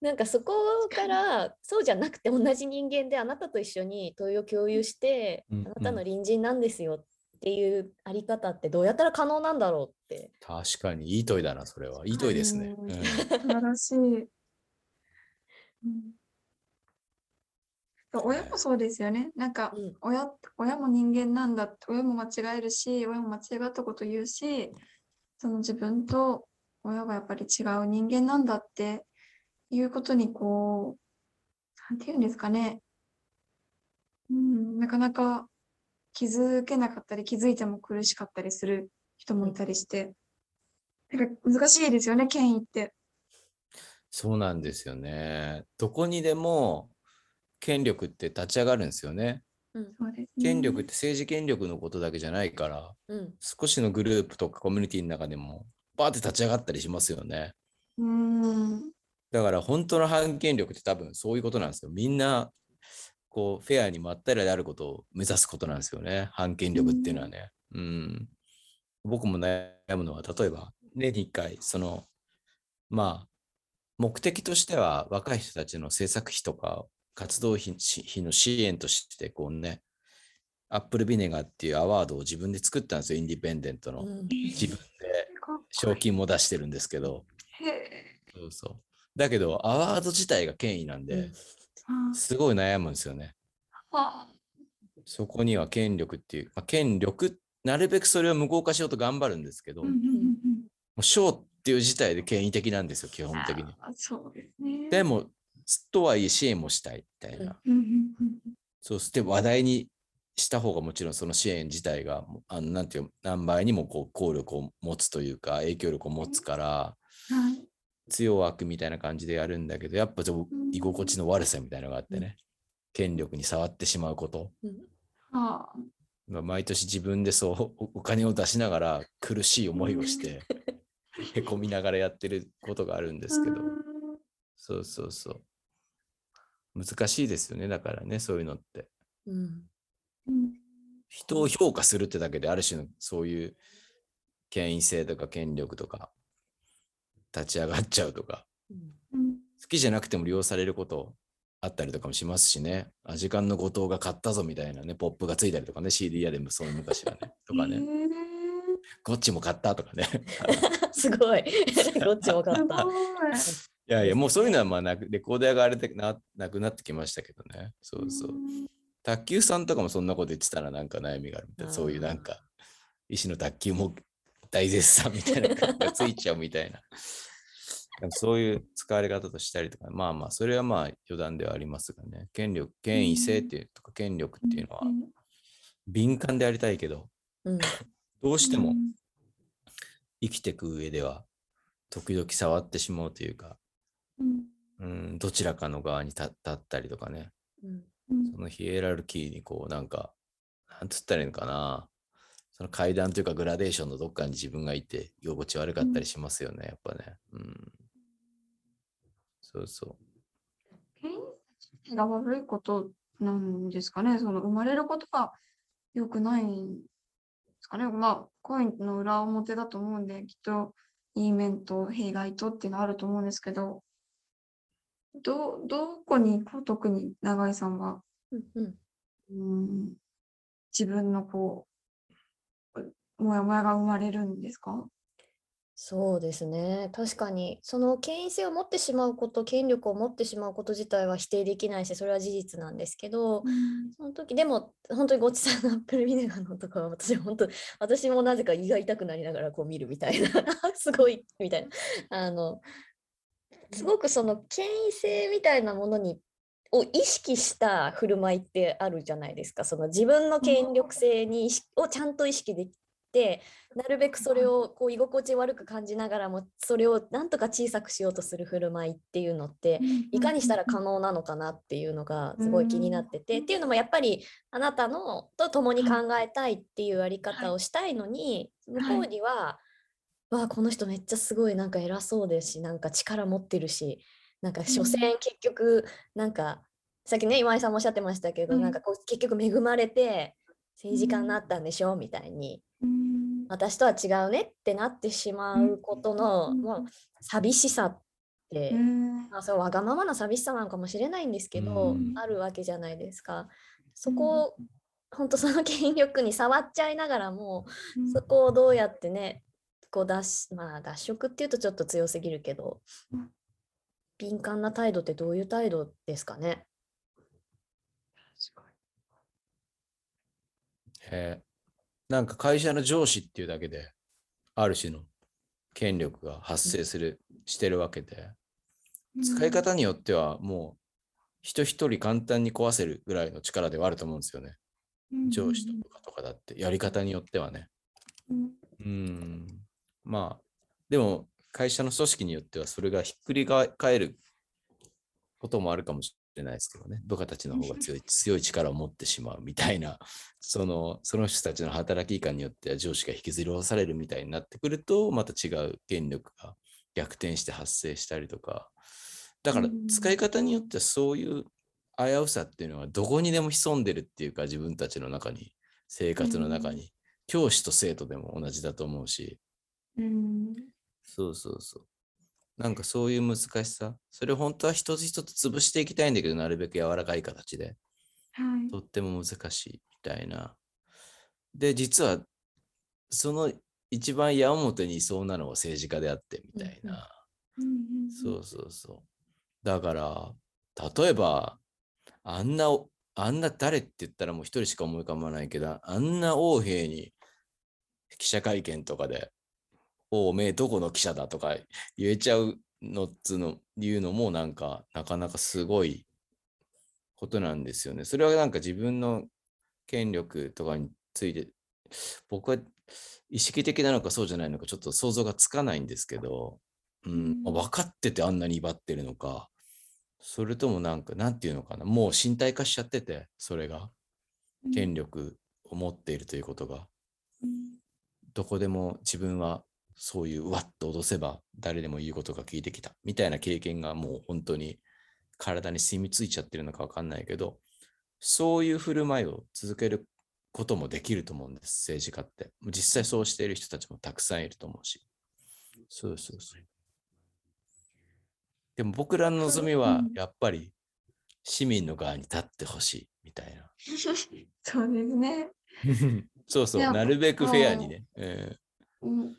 S2: なんかそこからそうじゃなくて同じ人間であなたと一緒に問いを共有して、
S1: うん
S2: あなたの隣人なんですよっていうあり方ってどうやったら可能なんだろうって。
S1: 確かに、いい問いだな、それは。いい問いですね。
S3: うん
S1: うん
S3: 素晴らしい。うん親もそうですよね。なんか
S2: うん
S3: 親、親も人間なんだって、親も間違えるし、親も間違ったこと言うし、その自分と親がやっぱり違う人間なんだっていうことにこう、なんていうんですかね。うん、なかなか気づけなかったり、気づいても苦しかったりする人もいたりして、なんか難しいですよね、権威って。
S1: そうなんですよね。どこにでも権力って立ち上がるんですよね。権力って政治権力のことだけじゃないから、
S2: うん
S1: 少しのグループとかコミュニティの中でもバーって立ち上がったりしますよね。
S3: うん。
S1: だから本当の反権力って多分そういうことなんですよ。みんなこうフェアにまったりであることを目指すことなんですよね。反権力っていうのはね。うん。僕も悩むのは例えば年に1回そのまあ目的としては若い人たちの制作費とか活動費費の支援としてこうねアップルビネガーっていうアワードを自分で作ったんですよ。インディペンデントの。
S2: うん
S1: 自分で賞金も出してるんですけど。
S3: へえ。
S1: そうそう。だけど、アワード自体が権威なんで、すごい悩むんですよね。
S3: あ
S1: そこには権力っていう、まあ、権力、なるべくそれを無効化しようと頑張るんですけど、も
S3: う
S1: 賞っていう自体で権威的なんですよ、基本的に。
S3: あそうですね。
S1: でも、とはいえ支援もしたいみたいな。そうして話題にした方がもちろんその支援自体が、あのなんていう、何倍にもこう効力を持つというか、影響力を持つから、
S3: はい。
S1: 強枠みたいな感じでやるんだけど、やっぱちょっと居心地の悪さみたいなのがあってね、権力に触ってしまうこと。まあ毎年自分でそうおお金を出しながら苦しい思いをして、へこみながらやってることがあるんですけど、そうそうそう。難しいですよね、だからね、そういうのって。人を評価するってだけで、ある種のそういう権威性とか権力とか、立ち上がっちゃうとか、
S2: うん
S3: うん
S1: 好きじゃなくても利用されることあったりとかもしますしね、あ時間の後藤が買ったぞみたいなね、ポップがついたりとかね、CD 屋でもそういう昔はね、とかね、
S3: へえ
S1: ゴッチも買ったとかね。
S2: すごい。どっちも買
S3: す
S2: った。
S3: ごい。
S1: いやいや、もうそういうのはまあなく、レコード屋があれでななくなってきましたけどね。そうそう。卓球さんとかもそんなこと言ってたらなんか悩みがあるみたいな。そういうなんか、石の卓球も大絶賛みたいな感じがついちゃうみたいな。そういう使われ方としたりとか、まあまあ、それはまあ余談ではありますがね。権力、権威性っていうとか権力っていうのは
S3: うん
S1: 敏感でありたいけど、
S2: うん
S1: どうしても
S3: うん
S1: 生きていく上では、時々触ってしまうというか、
S3: うん
S1: うん、どちらかの側に立立ったりとかね。
S2: うん
S3: うん
S1: そのヒエラルキーにこうなんか、なんつったらいいのかな。その階段というかグラデーションのどっかに自分がいて居心地悪かったりしますよね、やっぱね。うん。そうそ
S3: 権威が悪いことなんですかね。その生まれることが良くないんですかね。まあ、コインの裏表だと思うんで、きっといい面と弊害とっていうのはあると思うんですけど、ど、どこにこう特に永井さんは、
S2: うんうん
S3: うん、自分のこう、もやもやが生まれるんですか？
S2: そうですね。確かに、その権威性を持ってしまうこと、権力を持ってしまうこと自体は否定できないし、それは事実なんですけど、その時でも本当にごちさんのアップルビネガーのとかは私は本当私もなぜか胃が痛くなりながらこう見るみたいな すごいみたいな。あのすごくその権威性みたいなものにを意識した振る舞いってあるじゃないですか。その自分の権力性にをちゃんと意識できてなるべくそれをこう居心地悪く感じながらもそれをなんとか小さくしようとする振る舞いっていうのっていかにしたら可能なのかなっていうのがすごい気になってて、
S3: うん。
S2: っていうのもやっぱりあなたのと共に考えたいっていうやり方をしたいのに、向こうには、わあこの人めっちゃすごいなんか偉そうですしなんか力持ってるしなんか所詮結局なんか、さっきね今井さんもおっしゃってましたけど、
S3: うん。
S2: なんかこう結局恵まれて政治家になったんでしょ、みたいに
S3: うん
S2: 私とは違うねってなってしまうことの、
S3: うん
S2: まあ、寂しさって、
S3: うん。
S2: まあ、そわがままな寂しさなのかもしれないんですけど、
S1: うん。
S2: あるわけじゃないですか。そこを、本当その権力に触っちゃいながらも、そこをどうやってね、こう脱し、まあ脱色っていうとちょっと強すぎるけど
S3: うん、
S2: 敏感な態度ってどういう態度ですかね？
S1: え。ーなんか会社の上司っていうだけで、ある種の権力が発生する、してるわけで、使い方によってはもう人一人簡単に壊せるぐらいの力ではあると思うんですよね。上司とかとかだってやり方によってはね。
S3: うん
S1: うん。まあ、でも会社の組織によってはそれがひっくり返ることもあるかもしれないですけどね。部下たちの方が強い 強い力を持ってしまうみたいな、そのその人たちの働き感によっては上司が引きずり下ろされるみたいになってくると、また違う権力が逆転して発生したりとか。だから
S3: うん
S1: 使い方によってはそういう危うさっていうのはどこにでも潜んでるっていうか自分たちの中に生活の中に、教師と生徒でも同じだと思うし。
S3: うん。
S1: そうそうそうなんかそういう難しさ。それを本当は一つ一つ潰していきたいんだけどなるべく柔らかい形で。
S3: はい。
S1: とっても難しいみたいな。で実はその一番矢面にいそうなのは政治家であってみたいな、そうそうそう。だから、例えば、あんなお、あんな誰って言ったらもう一人しか思い浮かばないけど、あんな王兵に記者会見とかで、おおめえどこの記者だとか言えちゃうのっつうの、言うのもなんか、なかなかすごいことなんですよね。それはなんか自分の権力とかについて、僕は意識的なのかそうじゃないのかちょっと想像がつかないんですけど、うん、
S3: うん。
S1: 分かっててあんなに威張ってるのか、それともなんか、なんていうのかな、もう身体化しちゃってて、それが、権力を持っているということが、
S3: うん。
S1: どこでも自分はそういううわっと脅せば誰でも言うことが聞いてきたみたいな経験がもう本当に体に染みついちゃってるのかわかんないけど、そういう振る舞いを続けることもできると思うんです、政治家って。実際そうしている人たちもたくさんいると思うし。そうそうそう。でも僕らの望みは
S3: うん
S1: やっぱり市民の側に立ってほしいみたいな。
S3: そうですね。
S1: そうそう、なるべくフェアにね。え
S3: うん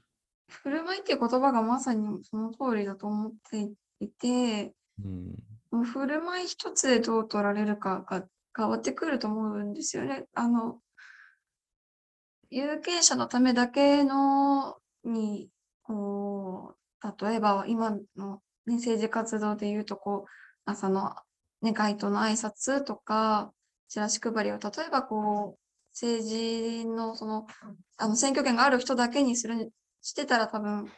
S3: 振る舞いっていう言葉がまさにその通りだと思っていて、
S1: ーうん
S3: もう振る舞い一つでどう取られるかが変わってくると思うんですよね。あの、有権者のためだけのに、こう、例えば今の、ね、政治活動で言うと、こう、朝の、ね、街頭の挨拶とか、チラシ配りを、例えばこう、政治のその、あの、選挙権がある人だけにする、してたら多分、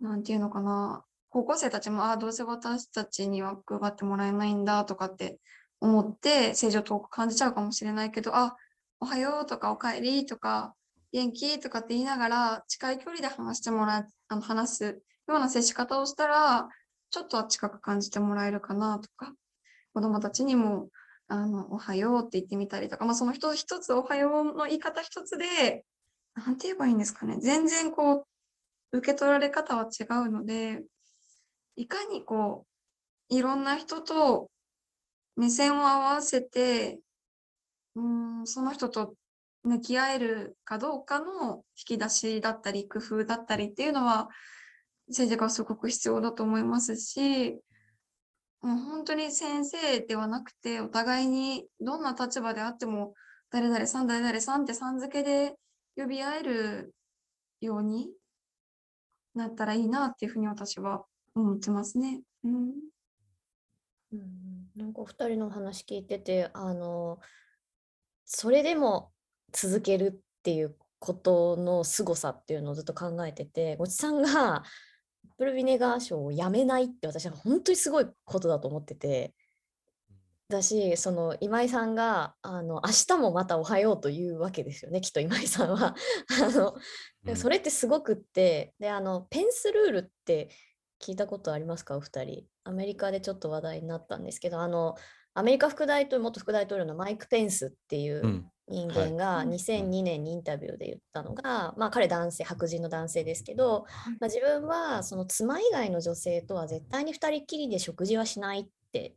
S3: なんていうのかな、高校生たちも、ああ、どうせ私たちには配ってもらえないんだとかって思って、政治を遠く感じちゃうかもしれないけど、あ、おはようとかおかえりとか、元気とかって言いながら、近い距離で話してもらえ、あの話すような接し方をしたら、ちょっとは近く感じてもらえるかなとか、子供たちにも、あの、おはようって言ってみたりとか、まあその一つ一つおはようの言い方一つで、なんて言えばいいんですかね。全然こう、受け取られ方は違うので、いかにこう、いろんな人と目線を合わせて、うーん、その人と向き合えるかどうかの引き出しだったり、工夫だったりっていうのは、政治家はすごく必要だと思いますし、もう本当に先生ではなくて、お互いにどんな立場であっても、誰々さん、誰々さんってさん付けで呼び合えるようになったらいいなっていうふうに私は思ってますね。うん。
S2: うんなんかお二人の話聞いてて、あの、それでも続けるっていうことの凄さっていうのをずっと考えてて、ごちさんがプルビネガー賞をやめないって私は本当にすごいことだと思ってて、だし、その今井さんが、あの、明日もまたおはようというわけですよね、きっと今井さんは。あの、でそれってすごくって、で、あの、ペンスルールって聞いたことありますか、お二人。アメリカでちょっと話題になったんですけど、あの、アメリカ副大統領、元副大統領のマイク・ペンスっていううん。人間が
S3: うん。
S2: 2002年にインタビューで言ったのが、まあ彼男性、白人の男性ですけど、まあ、自分はその妻以外の女性とは絶対に二人きりで食事はしないって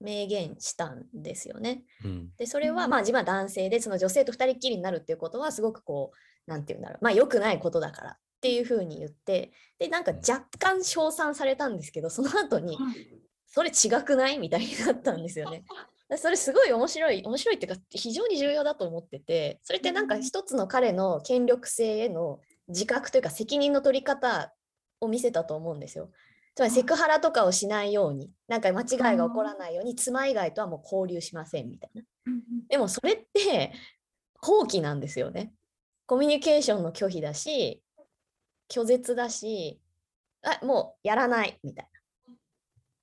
S2: 明言したんですよね。
S1: うん。
S2: で、それは
S3: うん。
S2: まあ自分は男性で、その女性と二人っきりになるっていうことはすごくこう、なんていうんだろう、まあ良くないことだからっていうふうに言って、で、なんか若干称賛されたんですけど、その後に、それ違くない？みたいになったんですよね。でそれすごい面白い、面白いっていうか非常に重要だと思ってて、それってなんか
S3: うん。
S2: 一つの彼の権力性への自覚というか責任の取り方を見せたと思うんですよ。つまりセクハラとかをしないように、なんか間違いが起こらないように、妻以外とはもう交流しませんみたいな。
S3: うん
S2: でもそれって放棄なんですよね。コミュニケーションの拒否だし、拒絶だし、あもうやらないみたいな。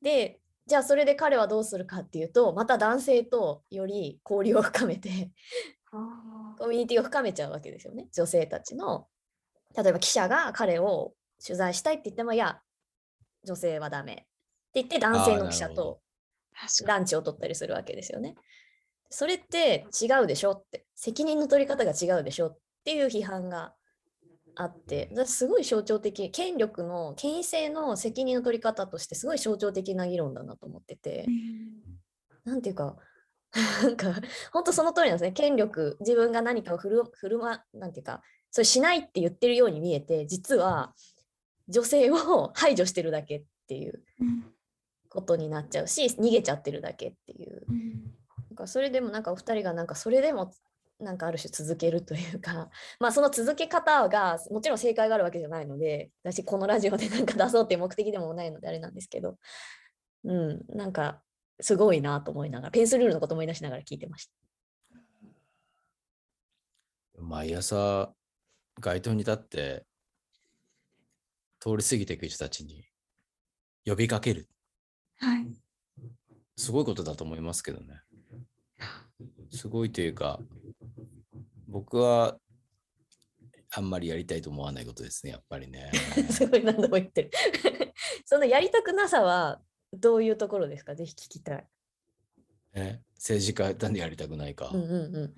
S2: で、じゃあそれで彼はどうするかっていうと、また男性とより交流を深めて、
S3: あ
S2: コミュニティを深めちゃうわけですよね。女性たちの。例えば記者が彼を取材したいって言っても、いや、女性はダメって言って男性の記者とランチを取ったりするわけですよね。それって違うでしょって、責任の取り方が違うでしょっていう批判があって、すごい象徴的、権力の、権威性の責任の取り方としてすごい象徴的な議論だなと思ってて
S3: に。う、ん
S2: なんていうか、なんか、本当その通りなんですね。権力、自分が何かを振る振る舞う、なんていうか、それしないって言ってるように見えて、実は女性を排除してるだけっていう
S3: うん
S2: ことになっちゃうし、逃げちゃってるだけっていう。
S3: うん
S2: なんかそれでもなんかお二人がなんかそれでもなんかある種続けるというか まあその続け方がもちろん正解があるわけじゃないので私このラジオでなんか出そうっていう目的でもないのであれなんですけどうんなんかすごいなと思いながらペンスルールのこと思い出しながら聞いてました。
S1: 毎朝、街頭に立って、通り過ぎていく人たちに呼びかける。
S3: はい。
S1: すごいことだと思いますけどね。すごいというか、僕はあんまりやりたいと思わないことですね、やっぱりね。
S2: すごい何度も言ってる。そのやりたくなさはどういうところですか？ぜひ聞きたい。
S1: ね政治家なんでやりたくないか。
S2: うんうんうん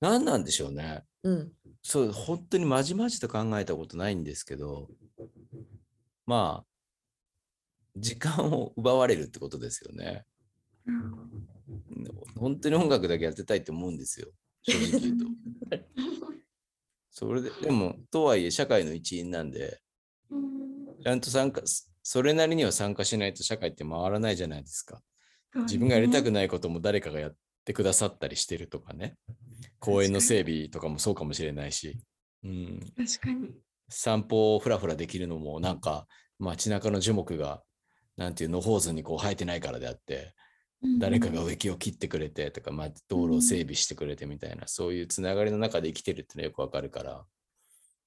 S1: 何なんでしょうね。
S2: うん
S1: そう、本当にまじまじと考えたことないんですけど、まあ、時間を奪われるってことですよね。
S3: うん
S1: 本当に音楽だけやってたいって思うんですよ。正直言うと。それで、でも、とはいえ社会の一員なんで、
S3: うん
S1: ちゃんと参加、それなりには参加しないと社会って回らないじゃないですか。自分がやりた
S3: ね
S1: くないことも誰かがやってくださったりしてるとかね。公園の整備とかもそうかもしれないし。うん、
S3: 確かに。
S1: 散歩をふらふらできるのもなんか街中の樹木がなんていう野放図にこう生えてないからであって誰かが植木を切ってくれてとか、まあ、道路を整備してくれてみたいな、そういうつながりの中で生きてるってのはよくわかるから。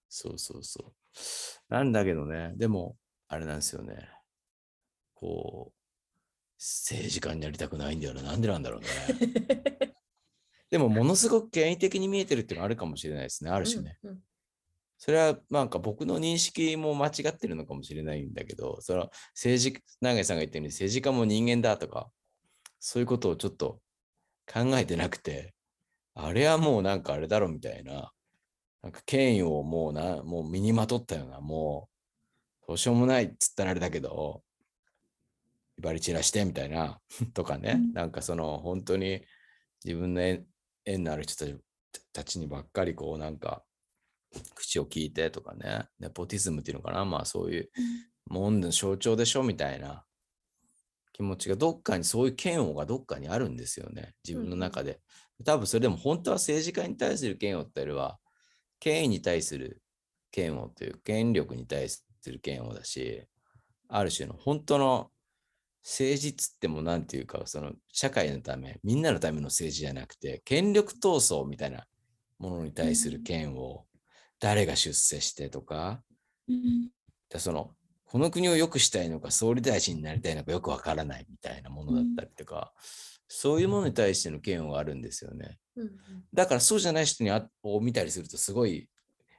S1: そうそうそう。なんだけどねでもあれなんですよね。こう政治家になりたくないんだよな。なんでなんだろうね。でもものすごく権威的に見えてるっていうのはあるかもしれないですね。ある種ね、
S2: うんうん
S1: それはなんか僕の認識も間違ってるのかもしれないんだけど、その政治、永井さんが言ったように政治家も人間だとか、そういうことをちょっと考えてなくて、あれはもうなんかあれだろみたいな、なんか権威をもうな、もう身にまとったような、もうどうしようもないっつったらあれだけど、威張り散らしてみたいな、とかね、
S3: うん。
S1: なんかその本当に自分の縁縁のある人たちにばっかりこうなんか口を聞いてとかね、ネポティズムっていうのかな、まあそういうもんの象徴でしょみたいな。気持ちがどっかにそういう嫌悪がどっかにあるんですよね、自分の中で。多分それでも本当は政治家に対する嫌悪ってよりは、権威に対する嫌悪という権力に対する嫌悪だし、ある種の本当の政治っつってもなんていうか、その社会のため、みんなのための政治じゃなくて、権力闘争みたいなものに対する嫌悪を誰が出世してとか、
S3: うん。
S1: でそのこの国を良くしたいのか総理大臣になりたいのかよくわからないみたいなものだったりとか、そういうものに対しての嫌悪があるんですよね。
S2: うん
S1: だからそうじゃない人にあを見たりするとすごい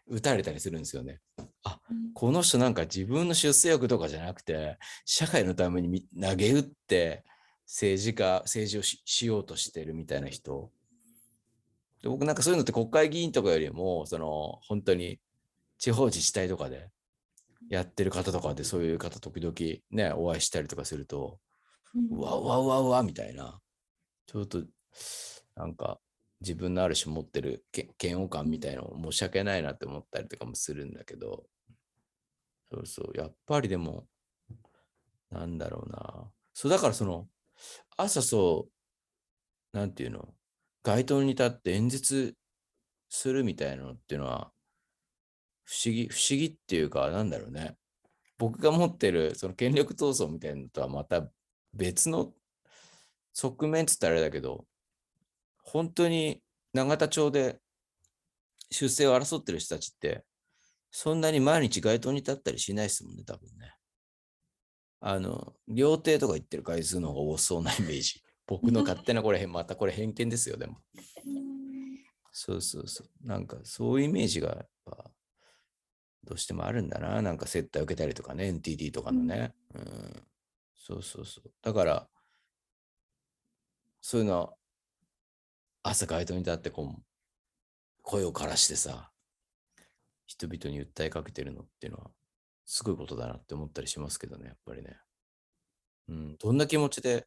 S1: 打たれたりするんですよね。
S3: うん。
S1: この人なんか自分の出世欲とかじゃなくて社会のためにみ投げ打って政治家政治をししようとしてるみたいな人で僕なんかそういうのって国会議員とかよりもその本当に地方自治体とかでやってる方とかでそういう方時々ねお会いしたりとかするとうわうわうわうわみたいな。ちょっとなんか自分のある種持ってるけ嫌悪感みたいなのを申し訳ないなって思ったりとかもするんだけど。そうそう。やっぱりでもなんだろうな。そうだからその朝そうなんていうの？街頭に立って演説するみたいなのっていうのは不思議不思議っていうかなんだろうね僕が持ってるその権力闘争みたいなのとはまた別の側面っつったらあれだけど、本当に永田町で出世を争ってる人たちって、そんなに毎日街頭に立ったりしないですもんね、多分ね。あの、料亭とか行ってる回数の方が多そうなイメージ。僕の勝手なこれ、またこれ偏見ですよ、でも。そうそうそう。なんかそういうイメージがやっぱどうしてもあるんだな。なんか接待受けたりとかね、NTT とかのね。うん。そうそうそう。だから、そういうのは朝街頭に立ってこう、声を枯らしてさ、人々に訴えかけてるのっていうのは、すごいことだなって思ったりしますけどね、やっぱりね。うん。どんな気持ちで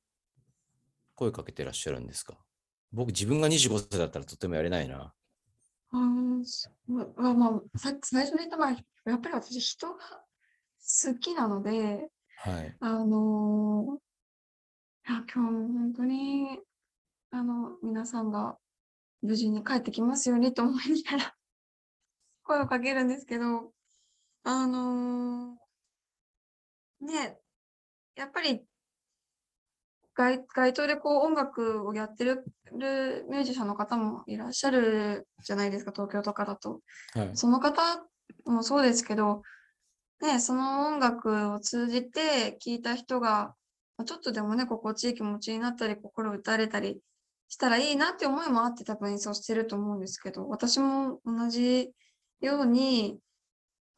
S1: 声かけてらっしゃるんですか？僕、自分が25歳だったらとてもやれないな。
S3: あまあまあ、さっき最初に言った前、やっぱり私人が好きなので、
S1: はい。
S3: あのーいや、今日も本当に、あの、皆さんが無事に帰ってきますようにと思いながら 声をかけるんですけど、あのーね、やっぱり街、街頭でこう音楽をやってるミュージシャンの方もいらっしゃるじゃないですか、東京とかだと。
S1: はい。
S3: その方もそうですけど、ね、その音楽を通じて聞いた人が、まあちょっとでもね、心地いい気持ちになったり、心打たれたりしたらいいなって思いもあって多分演奏してると思うんですけど、私も同じように、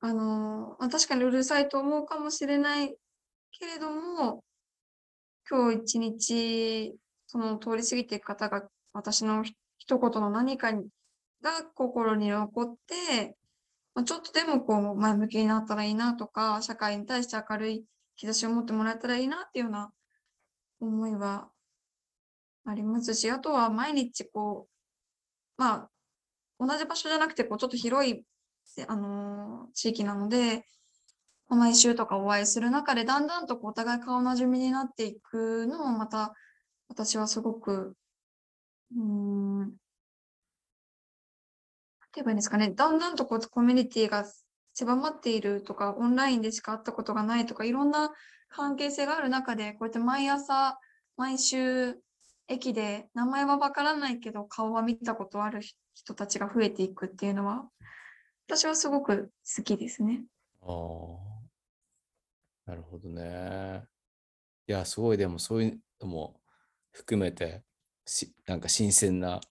S3: あの、まあ、確かにうるさいと思うかもしれないけれども、今日一日、その通り過ぎていく方が私の一言の何かにが心に残って、まあ、ちょっとでもこう前向きになったらいいなとか、社会に対して明るい兆しを持ってもらえたらいいなっていうような思いはありますし、あとは毎日こう、まあ、同じ場所じゃなくて、こうちょっと広い、あのー地域なので、毎週とかお会いする中で、だんだんとお互い顔なじみになっていくのもまた、私はすごく、うーん、なんて言えばいいんですかね、だんだんとこうコミュニティが狭まっているとか、オンラインでしか会ったことがないとか、いろんな関係性がある中で、こうやって毎朝、毎週、駅で名前はわからないけど、顔は見たことある人たちが増えていくっていうのは、私はすごく好きですね。
S1: あ。なるほどね。いや、すごい、でもそういうのも含めて、しなんか新鮮な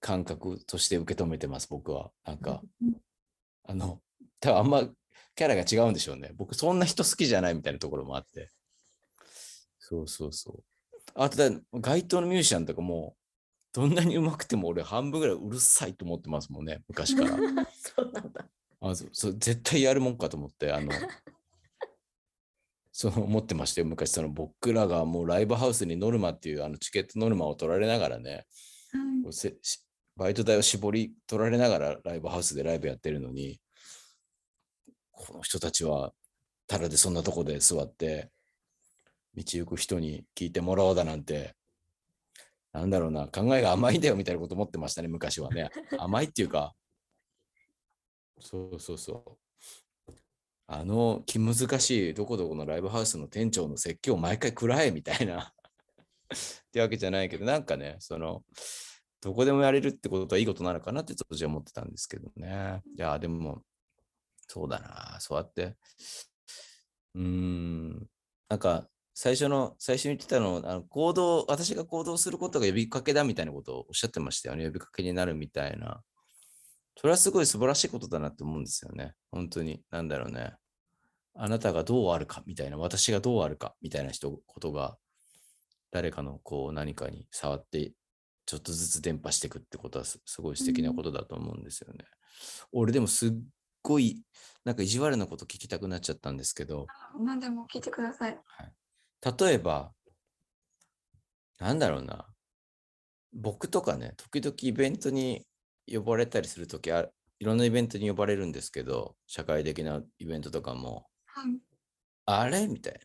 S1: 感覚として受け止めてます、僕は。なんか、あの、多分あんまキャラが違うんでしょうね。僕、そんな人好きじゃないみたいなところもあって。そうそうそう。あとだ、街頭のミュージシャンとかも、どんなに上手くても俺半分ぐらいうるさいと思ってますもんね、昔から。
S2: そうなんだ。
S1: あそうそう絶対やるもんかと思って、あの、そう思ってましたよ。昔、その僕らがもうライブハウスにノルマっていうあのチケットノルマを取られながらね、こうせしバイト代を絞り取られながらライブハウスでライブやってるのに、この人たちはただでそんなとこで座って、道行く人に聞いてもらおうだなんて、なんだろうな、考えが甘いんだよみたいなこと思ってましたね、昔はね。甘いっていうか、そうそうそう。あの気難しいどこどこのライブハウスの店長の説教を毎回食らえみたいな ってわけじゃないけど、なんかね、その、どこでもやれるってことはいいことなのかなって当時は思ってたんですけどね。いや、でも、そうだな、そうやって、うーん、なんか、最初の、最初に言ってたの、あの行動、私が行動することが呼びかけだみたいなことをおっしゃってましたよね。呼びかけになるみたいな。それはすごい素晴らしいことだなって思うんですよね。本当に。なんだろうね。あなたがどうあるかみたいな、私がどうあるかみたいな人ことが、誰かのこう何かに触って、ちょっとずつ伝播していくってことはすすごい素敵なことだと思うんですよね。俺でもすっごい、なんか意地悪なこと聞きたくなっちゃったんですけど、
S3: 何でも聞いてください。
S1: 例えば、なんだろうな。僕とかね、時々イベントに呼ばれたりするときあ、いろんなイベントに呼ばれるんですけど、社会的なイベントとかも、
S3: はい。
S1: あれ？みたいな。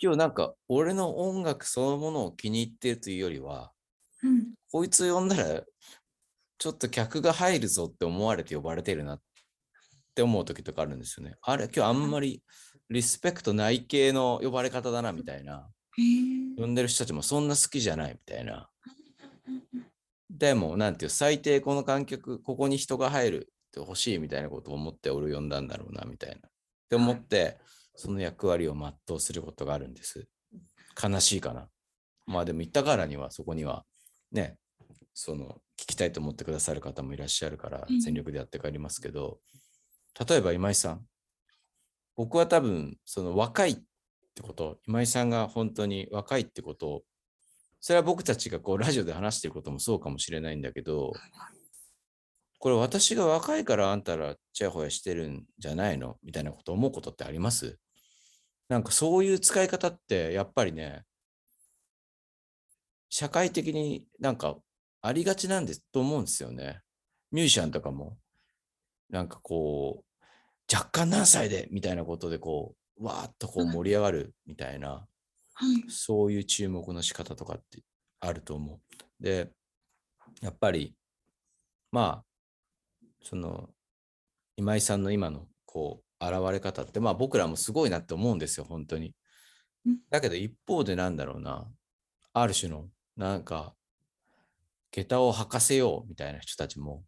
S1: 今日なんか、俺の音楽そのものを気に入ってるというよりは、
S3: うん。
S1: こいつ呼んだら、ちょっと客が入るぞって思われて呼ばれてるなっって思う時とかあるんですよね。あれ、今日あんまりリスペクトない系の呼ばれ方だなみたいな。呼んでる人たちもそんな好きじゃないみたいな。でも、なんていう、最低この観客、ここに人が入るって欲しいみたいなことを思って俺呼んだんだろうなみたいな。って思って、その役割を全うすることがあるんです。悲しいかな。まあでも言ったからにはそこにはね、その聞きたいと思ってくださる方もいらっしゃるから
S3: うん
S1: 全力でやって帰りますけど、例えば今井さん、僕は多分その若いってこと、今井さんが本当に若いってことを、それは僕たちがこうラジオで話してることもそうかもしれないんだけど、これ私が若いからあんたらちやほやしてるんじゃないの？みたいなこと思うことってあります？なんかそういう使い方ってやっぱりね、社会的になんかありがちなんですと思うんですよね。ミュージシャンとかも、なんかこう、若干何歳で？みたいなことでこう、わーっとこう
S3: うん
S1: 盛り上がるみたいな、
S3: はい。
S1: そういう注目の仕方とかってあると思う。で、やっぱり、まあ、その、今井さんの今のこう、現れ方って、まあ僕らもすごいなって思うんですよ、本当に
S3: うん。
S1: だけど一方でなんだろうな、ある種の、なんか、下駄を履かせようみたいな人たちも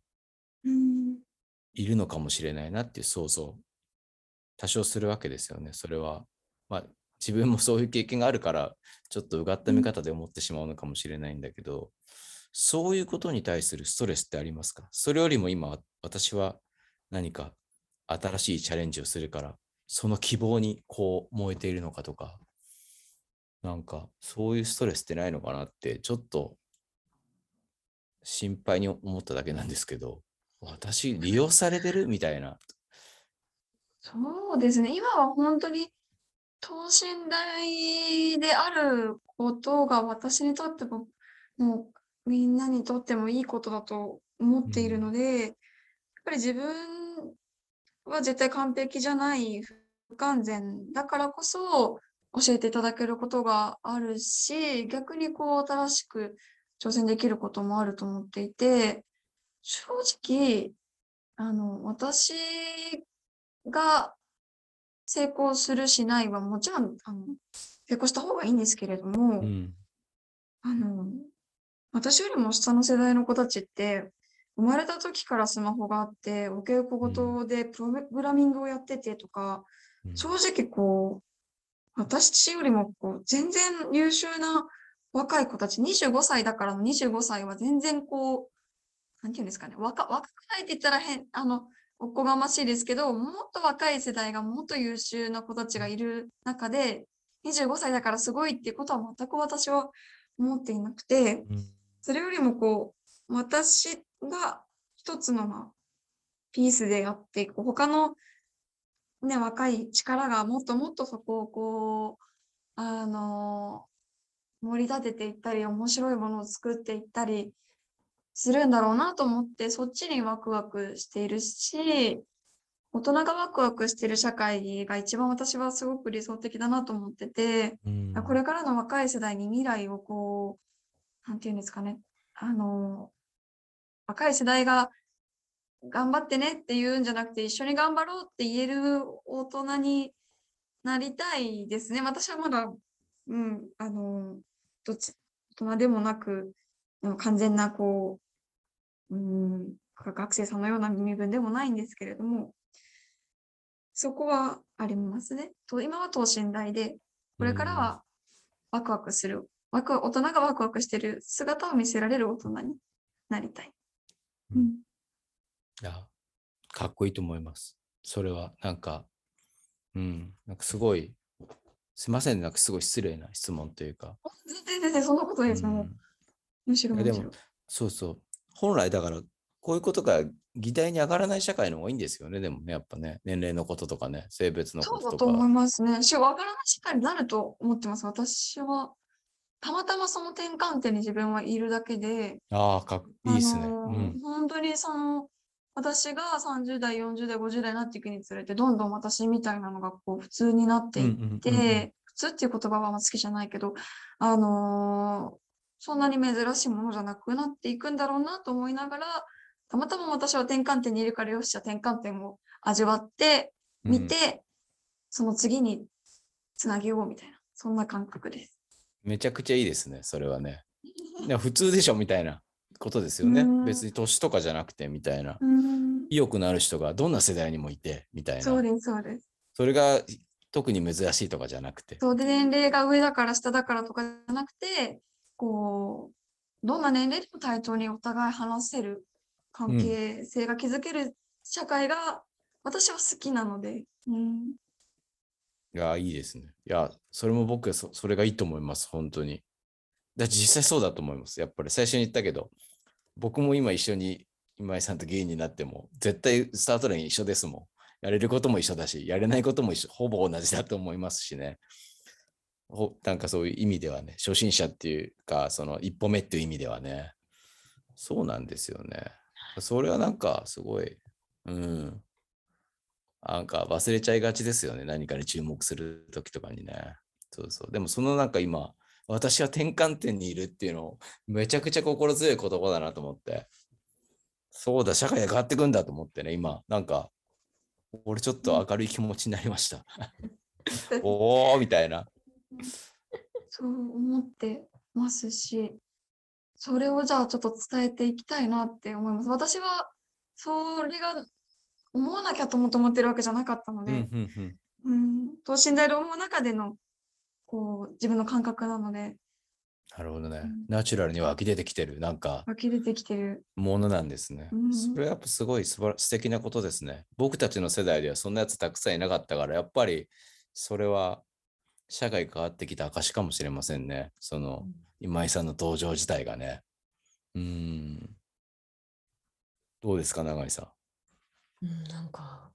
S3: うん。
S1: いるのかもしれないなっていう想像、多少するわけですよね。それは、まあ自分もそういう経験があるから、ちょっとうがった見方で思ってしまうのかもしれないんだけど、そういうことに対するストレスってありますか？それよりも今、私は何か新しいチャレンジをするから、その希望にこう燃えているのかとか、なんかそういうストレスってないのかなって、ちょっと心配に思っただけなんですけど、私利用されてるみたいな。
S3: そうですね。今は本当に等身大であることが私にとっても、もうみんなにとってもいいことだと思っているので、やっぱり自分は絶対完璧じゃない、不完全だからこそ教えていただけることがあるし、逆にこう新しく挑戦できることもあると思っていて、正直、あの、私が成功するしないはもちろん、あの、成功した方がいいんですけれども、
S1: うん。
S3: あの、私よりも下の世代の子たちって、生まれた時からスマホがあって、お稽古事でプログラミングをやっててとか、
S1: うん。
S3: 正直こう、私よりもこう、全然優秀な若い子たち、25歳だからの25歳は全然こう、なんていうんですかね、若若くないって言ったら変、あの、おこがましいですけど、もっと若い世代がもっと優秀な子たちがいる中で、25歳だからすごいっていうことは全く私は思っていなくて、
S1: うん。
S3: それよりもこう、私が一つの、まあ、ピースであって、こう他のね、若い力がもっともっとそこをこう、あの盛り立てていったり、面白いものを作っていったりするんだろうなと思って、そっちにワクワクしているし、大人がワクワクしている社会が一番私はすごく理想的だなと思ってて、
S1: うん。
S3: これからの若い世代に未来をこう、なんていうんですかね、あの、若い世代が頑張ってねって言うんじゃなくて、一緒に頑張ろうって言える大人になりたいですね。私はまだ、うん、あの、どっち、大人でもなく、完全な、こう、うん、学生さんのような身分でもないんですけれども、そこはありますね。と今は等身大で、これからはワクワクする、ワクワ大人がワクワクしてる姿を見せられる大人になりたい。
S1: うん
S3: うん
S1: いや、かっこいいと思います。それは、なんか、うん、なんかすごい、すいませんね、なんかすごい失礼な質問というか。
S3: 全然全然そんなことないです。も
S1: うん
S3: うむしろむしろ。
S1: そうそう。本来だから、こういうことが議題に上がらない社会の方がいいんですよね、でもね、やっぱね、年齢のこととかね、性別のことと
S3: そうだと思い
S1: か。
S3: ますね。し、わからない社会になると思ってます。私は、たまたまその転換点に自分はいるだけで、
S1: ああ、かっいいっすね。
S3: あのー
S1: うん。
S3: 本当にその、私が30代、40代、50代になっていくにつれて、どんどん私みたいなのがこう普通になっていっ
S1: うんうんうんうん
S3: て、普通っていう言葉は好きじゃないけど、あのーそんなに珍しいものじゃなくなっていくんだろうなと思いながら、たまたま私は転換点にいるから、よし、じゃあ転換点を味わって、見
S1: うん
S3: て、その次につなげようみたいな、そんな感覚です。
S1: めちゃくちゃいいですね、それはね。普通でしょみたいなことですよね
S3: うん。
S1: 別に年とかじゃなくてみたいな。
S3: うん、
S1: 意欲のある人がどんな世代にもいてみたいな。
S3: そうです、そうです。
S1: それが特に珍しいとかじゃなくて。
S3: そうで、年齢が上だから下だからとかじゃなくて、こう、どんな年齢でも対等にお互い話せる関係性が築ける社会が私は好きなので、うん、
S1: いや、いいですね。いや、それも僕はそれがいいと思います、本当に。だって実際そうだと思います。やっぱり最初に言ったけど、僕も今一緒に今井さんとゲイになっても、絶対スタートライン一緒ですもん。やれることも一緒だし、やれないことも一緒、ほぼ同じだと思いますしね。ほなんかそういう意味ではね、初心者っていうか、その一歩目っていう意味ではね、そうなんですよね。それはなんかすごい、うん。なんか忘れちゃいがちですよね。何かに注目するときとかにね。そうそう。でもそのなんか今、私は転換点にいるっていうのをめちゃくちゃ心強い言葉だなと思って。そうだ、社会が変わってくんだと思ってね、今、なんか、俺ちょっと明るい気持ちになりました。おーみたいな。
S3: そう思ってますし、それをじゃあちょっと伝えていきたいなって思います。私はそれが思わなきゃともと思ってるわけじゃなかったの
S1: うん
S3: で、
S1: うんうん
S3: うん、等身大で思う中でのこう自分の感覚なので
S1: なるほどね
S3: うん。
S1: ナチュラルに湧き出てきてる、なんか、
S3: 湧き出てきてる。
S1: ものなんですね。
S3: うん
S1: それはやっぱすごい素晴ら素敵なことですね。僕たちの世代ではそんなやつたくさんいなかったから、やっぱりそれは社会が変わってきた証かもしれませんね。その今井さんの登場自体がね。うーん。どうですか、永井さん？
S2: うん、なんか、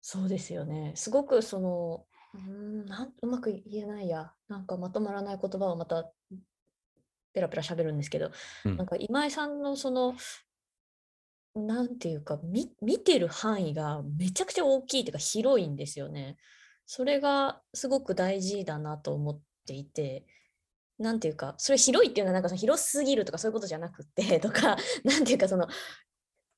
S2: そうですよね。すごくその、うーん、なんうまく言えないや。なんかまとまらない言葉をまたペラペラ喋るんですけど、
S1: うん
S2: なんか今井さんのその、なんていうか、み見てる範囲がめちゃくちゃ大きいというか広いんですよね。それがすごく大事だなと思っていて、なんていうか、それ広いっていうのはなんかその広すぎるとかそういうことじゃなくて、とか、なんていうかその、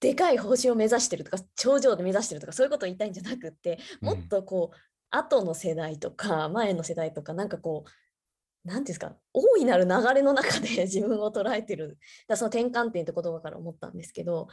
S2: でかい星を目指してるとか、頂上で目指してるとか、そういうことを言いたいんじゃなくって、もっとこう、後の世代とか、前の世代とか、なんかこう、なんていうんですか、大いなる流れの中で 自分を捉えてる。だその転換点って言葉から思ったんですけど、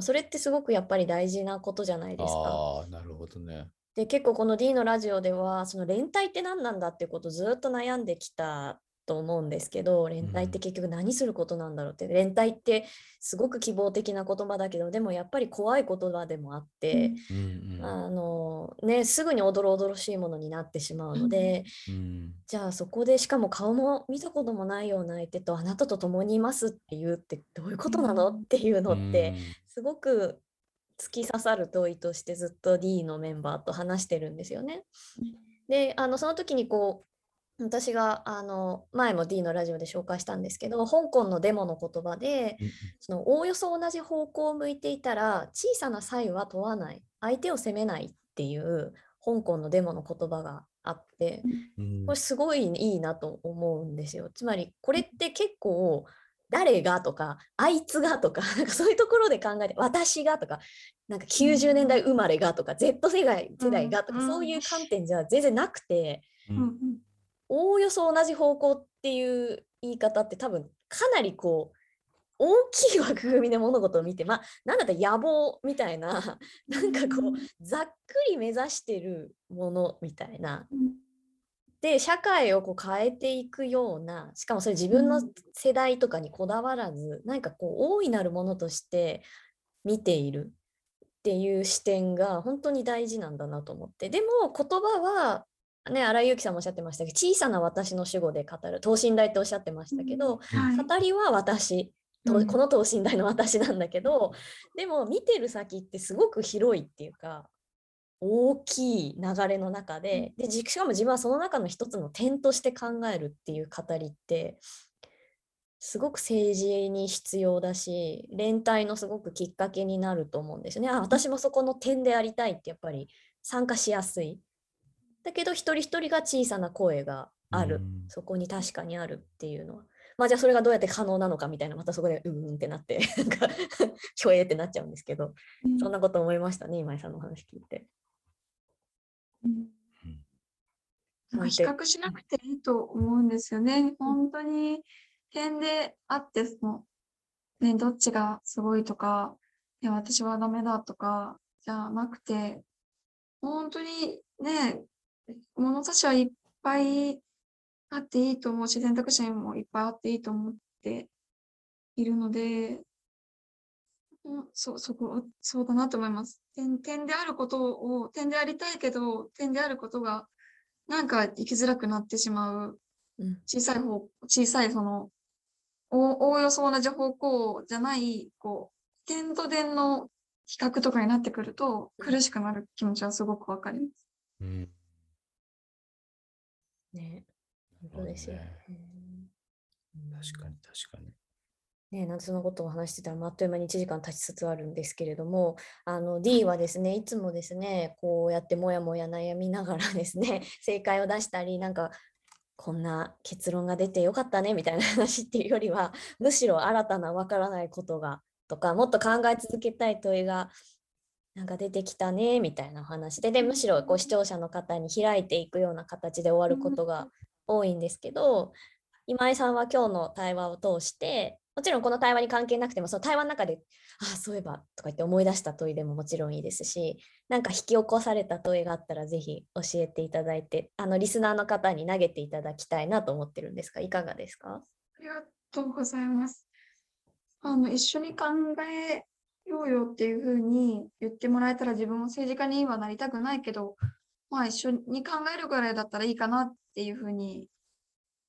S2: それってすごくやっぱり大事なことじゃないですか。
S1: ああ、なるほどね。
S2: で結構この D のラジオではその連帯って何なんだっていうことをずっと悩んできたと思うんですけど連帯って結局何することなんだろうって、連帯ってすごく希望的な言葉だけどでもやっぱり怖い言葉でもあって、
S1: うん。うん
S2: あのねすぐにおどろおどろしいものになってしまうので、
S1: うん。
S2: じゃあそこでしかも顔も見たこともないような相手とあなたと共にいますって言うってどういうことなの？
S3: うん。
S2: っていうのって、
S1: うん。
S2: すごく突き刺さる問いとしてずっと D のメンバーと話してるんですよね。であのその時にこう私があの前も D のラジオで紹介したんですけど香港のデモの言葉で
S1: うん
S2: そのおおよそ同じ方向を向いていたら小さな差異は問わない。相手を責めないっていう香港のデモの言葉があって
S1: うん。
S2: これすごいいいなと思うんですよ。つまりこれって結構誰がとかあいつがとか なんかそういうところで考えて私がとかなんか90年代生まれがとか Z 世代世代がとか
S3: うん。
S2: そういう観点じゃ全然なくておおよそ同じ方向っていう言い方って多分かなりこう大きい枠組みで物事を見てまあなんだったら野望みたいな なんかこうざっくり目指してるものみたいな。
S3: うん。
S2: で社会をこう変えていくようなしかもそれ自分の
S3: うん。
S2: 世代とかにこだわらず何かこう大いなるものとして見ているっていう視点が本当に大事なんだなと思って。でも言葉はね新井由紀さんもおっしゃってましたけど小さな私の主語で語る等身大っておっしゃってましたけど、
S3: はい
S2: 語りは私と
S3: うん
S2: この等身大の私なんだけど、でも見てる先ってすごく広いっていうか大きい流れの中ででじしかも自分はその中の一つの点として考えるっていう語りってすごく政治に必要だし連帯のすごくきっかけになると思うんですよね。あ私もそこの点でありたいってやっぱり参加しやすい。だけど一人一人が小さな声がある、
S1: うん。
S2: そこに確かにあるっていうのは。まあじゃあそれがどうやって可能なのかみたいなまたそこでうーんってなって なんか虚栄ってなっちゃうんですけど。
S3: うん。
S2: そんなこと思いましたね今井さんのお話聞いて。
S3: うん。比較しなくていいと思うんですよね。本当に点であって、その、ね、どっちがすごいとか、いや、私はダメだとか、じゃなくて、本当にね、物差しはいっぱいあっていいと思うし、選択肢もいっぱいあっていいと思っているので、うん、そう、そこ、そうだなと思います。点、点であることを、点でありたいけど、点であることが、なんか生きづらくなってしまう。
S2: うん
S3: 小さい方、小さいその、おおおよそ同じ方向じゃない、こう、点と点の比較とかになってくると、苦しくなる気持ちはすごくわかります。
S1: うん
S2: ね本当ですよ。
S1: なるほ
S2: うん
S1: 確かに確かに。
S2: ね、なんてそのことを話してたら、まああっという間に1時間経ちつつあるんですけれども、あの D はですね、いつもですね、こうやってもやもや悩みながらですね、正解を出したり、なんか、こんな結論が出てよかったねみたいな話っていうよりは、むしろ新たなわからないことがとか、もっと考え続けたい問いがなんか出てきたねみたいなお話で、でむしろこう視聴者の方に開いていくような形で終わることが多いんですけど、今井さんは今日の対話を通して、もちろんこの対話に関係なくても、その対話の中で、ああ、そういえばとか言って思い出した問いでももちろんいいですし、なんか引き起こされた問いがあったら、ぜひ教えていただいて、あのリスナーの方に投げていただきたいなと思ってるんですが、いかがですか？
S3: ありがとうございます。あの、一緒に考えようよっていうふうに言ってもらえたら自分も政治家にはなりたくないけど、まあ一緒に考えるぐらいだったらいいかなっていうふうに、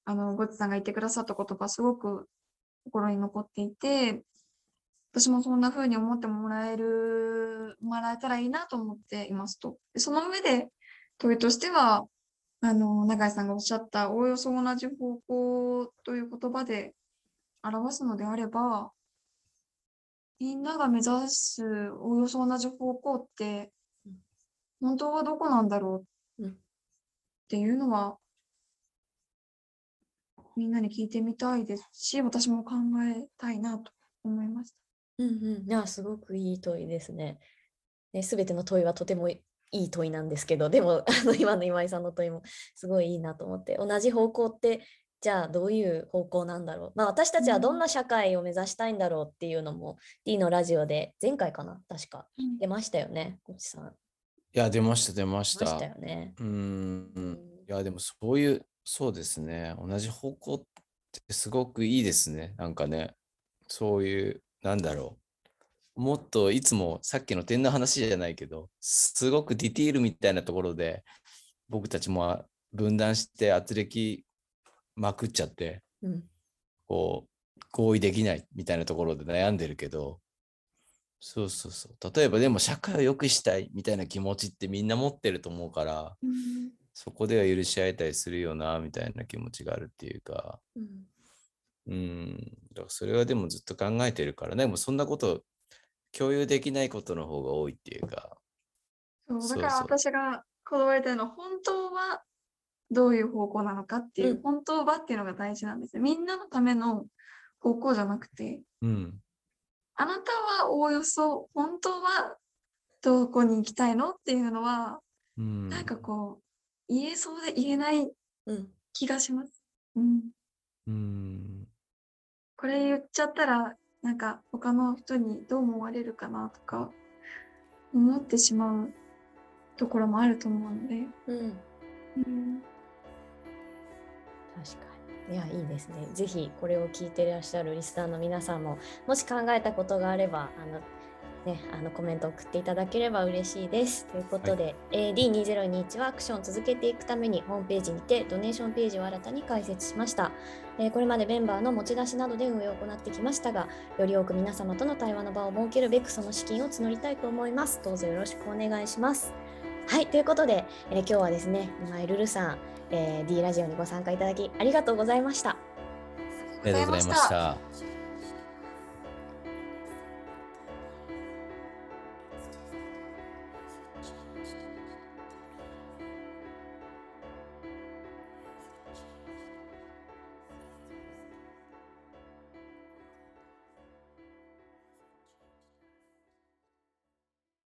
S3: あの、ゴッツさんが言ってくださった言葉すごく心に残っていて、私もそんな風に思ってもらえる、もらえたらいいなと思っていますと。その上で、問いとしては、あの、永井さんがおっしゃった、おおよそ同じ方向という言葉で表すのであれば、みんなが目指すおおよそ同じ方向って
S2: うん、
S3: 本当はどこなんだろう
S2: うん
S3: っていうのは、みんなに聞いてみたいですし、私も考えたいなと思いました。
S2: うんうん、いや、すごくいい問いですね。ね、すべての問いはとてもいい問いなんですけど、でも、あの今の今井さんの問いもすごいいいなと思って、同じ方向って、じゃあどういう方向なんだろう。まあ私たちはどんな社会を目指したいんだろうっていうのも、D のラジオで前回かな確か出ましたよね、コチさん。
S1: いや、出ました、出まし
S2: 出ました
S1: た。
S2: よね。
S1: うーん。
S2: うん
S1: いや、でもそういう、そうですね。同じ方向ってすごくいいですね。なんかね、そういう、なんだろう。もっといつもさっきの点の話じゃないけど、すごくディティールみたいなところで、僕たちも分断して圧力まくっちゃって、
S2: うん。
S1: こう、合意できないみたいなところで悩んでるけど、そうそうそう。例えばでも社会を良くしたいみたいな気持ちってみんな持ってると思うから、そこでは許し合えたりするよな、みたいな気持ちがあるっていうか、
S2: うん。
S1: うん、だからそれはでもずっと考えてるからね、でもそんなこと共有できないことの方が多いっていうか、
S3: そうだから私がこだわりたいのは、本当はどういう方向なのかっていう、
S2: うん。
S3: 本当はっていうのが大事なんですよ。みんなのための方向じゃなくて、
S1: うん、
S3: あなたはおおよそ、本当はどこに行きたいのっていうのは、
S1: うん、
S3: なんかこう、言えそうで言えない
S2: うん。
S3: 気がします。うん。
S1: うん、
S3: これ言っちゃったら、なんか他の人にどう思われるかなとか、思ってしまうところもあると思うので、
S2: うん。
S3: うん、
S2: 確かに。いや、いいですね。ぜひこれを聞いていらっしゃるリスナーの皆さんも、もし考えたことがあれば、あの、ね、あのコメント送っていただければ嬉しいです。ということで、AD2021 はアクションを続けていくためにホームページにてドネーションページを新たに開設しました。えーこれまでメンバーの持ち出しなどで運営を行ってきましたが、より多く皆様との対話の場を設けるべくその資金を募りたいと思います。どうぞよろしくお願いします。はい、ということで、えー今日はですね、今井ルルさん、えー D ラジオにご参加いただきありがとうございました。
S1: ありがとうございました。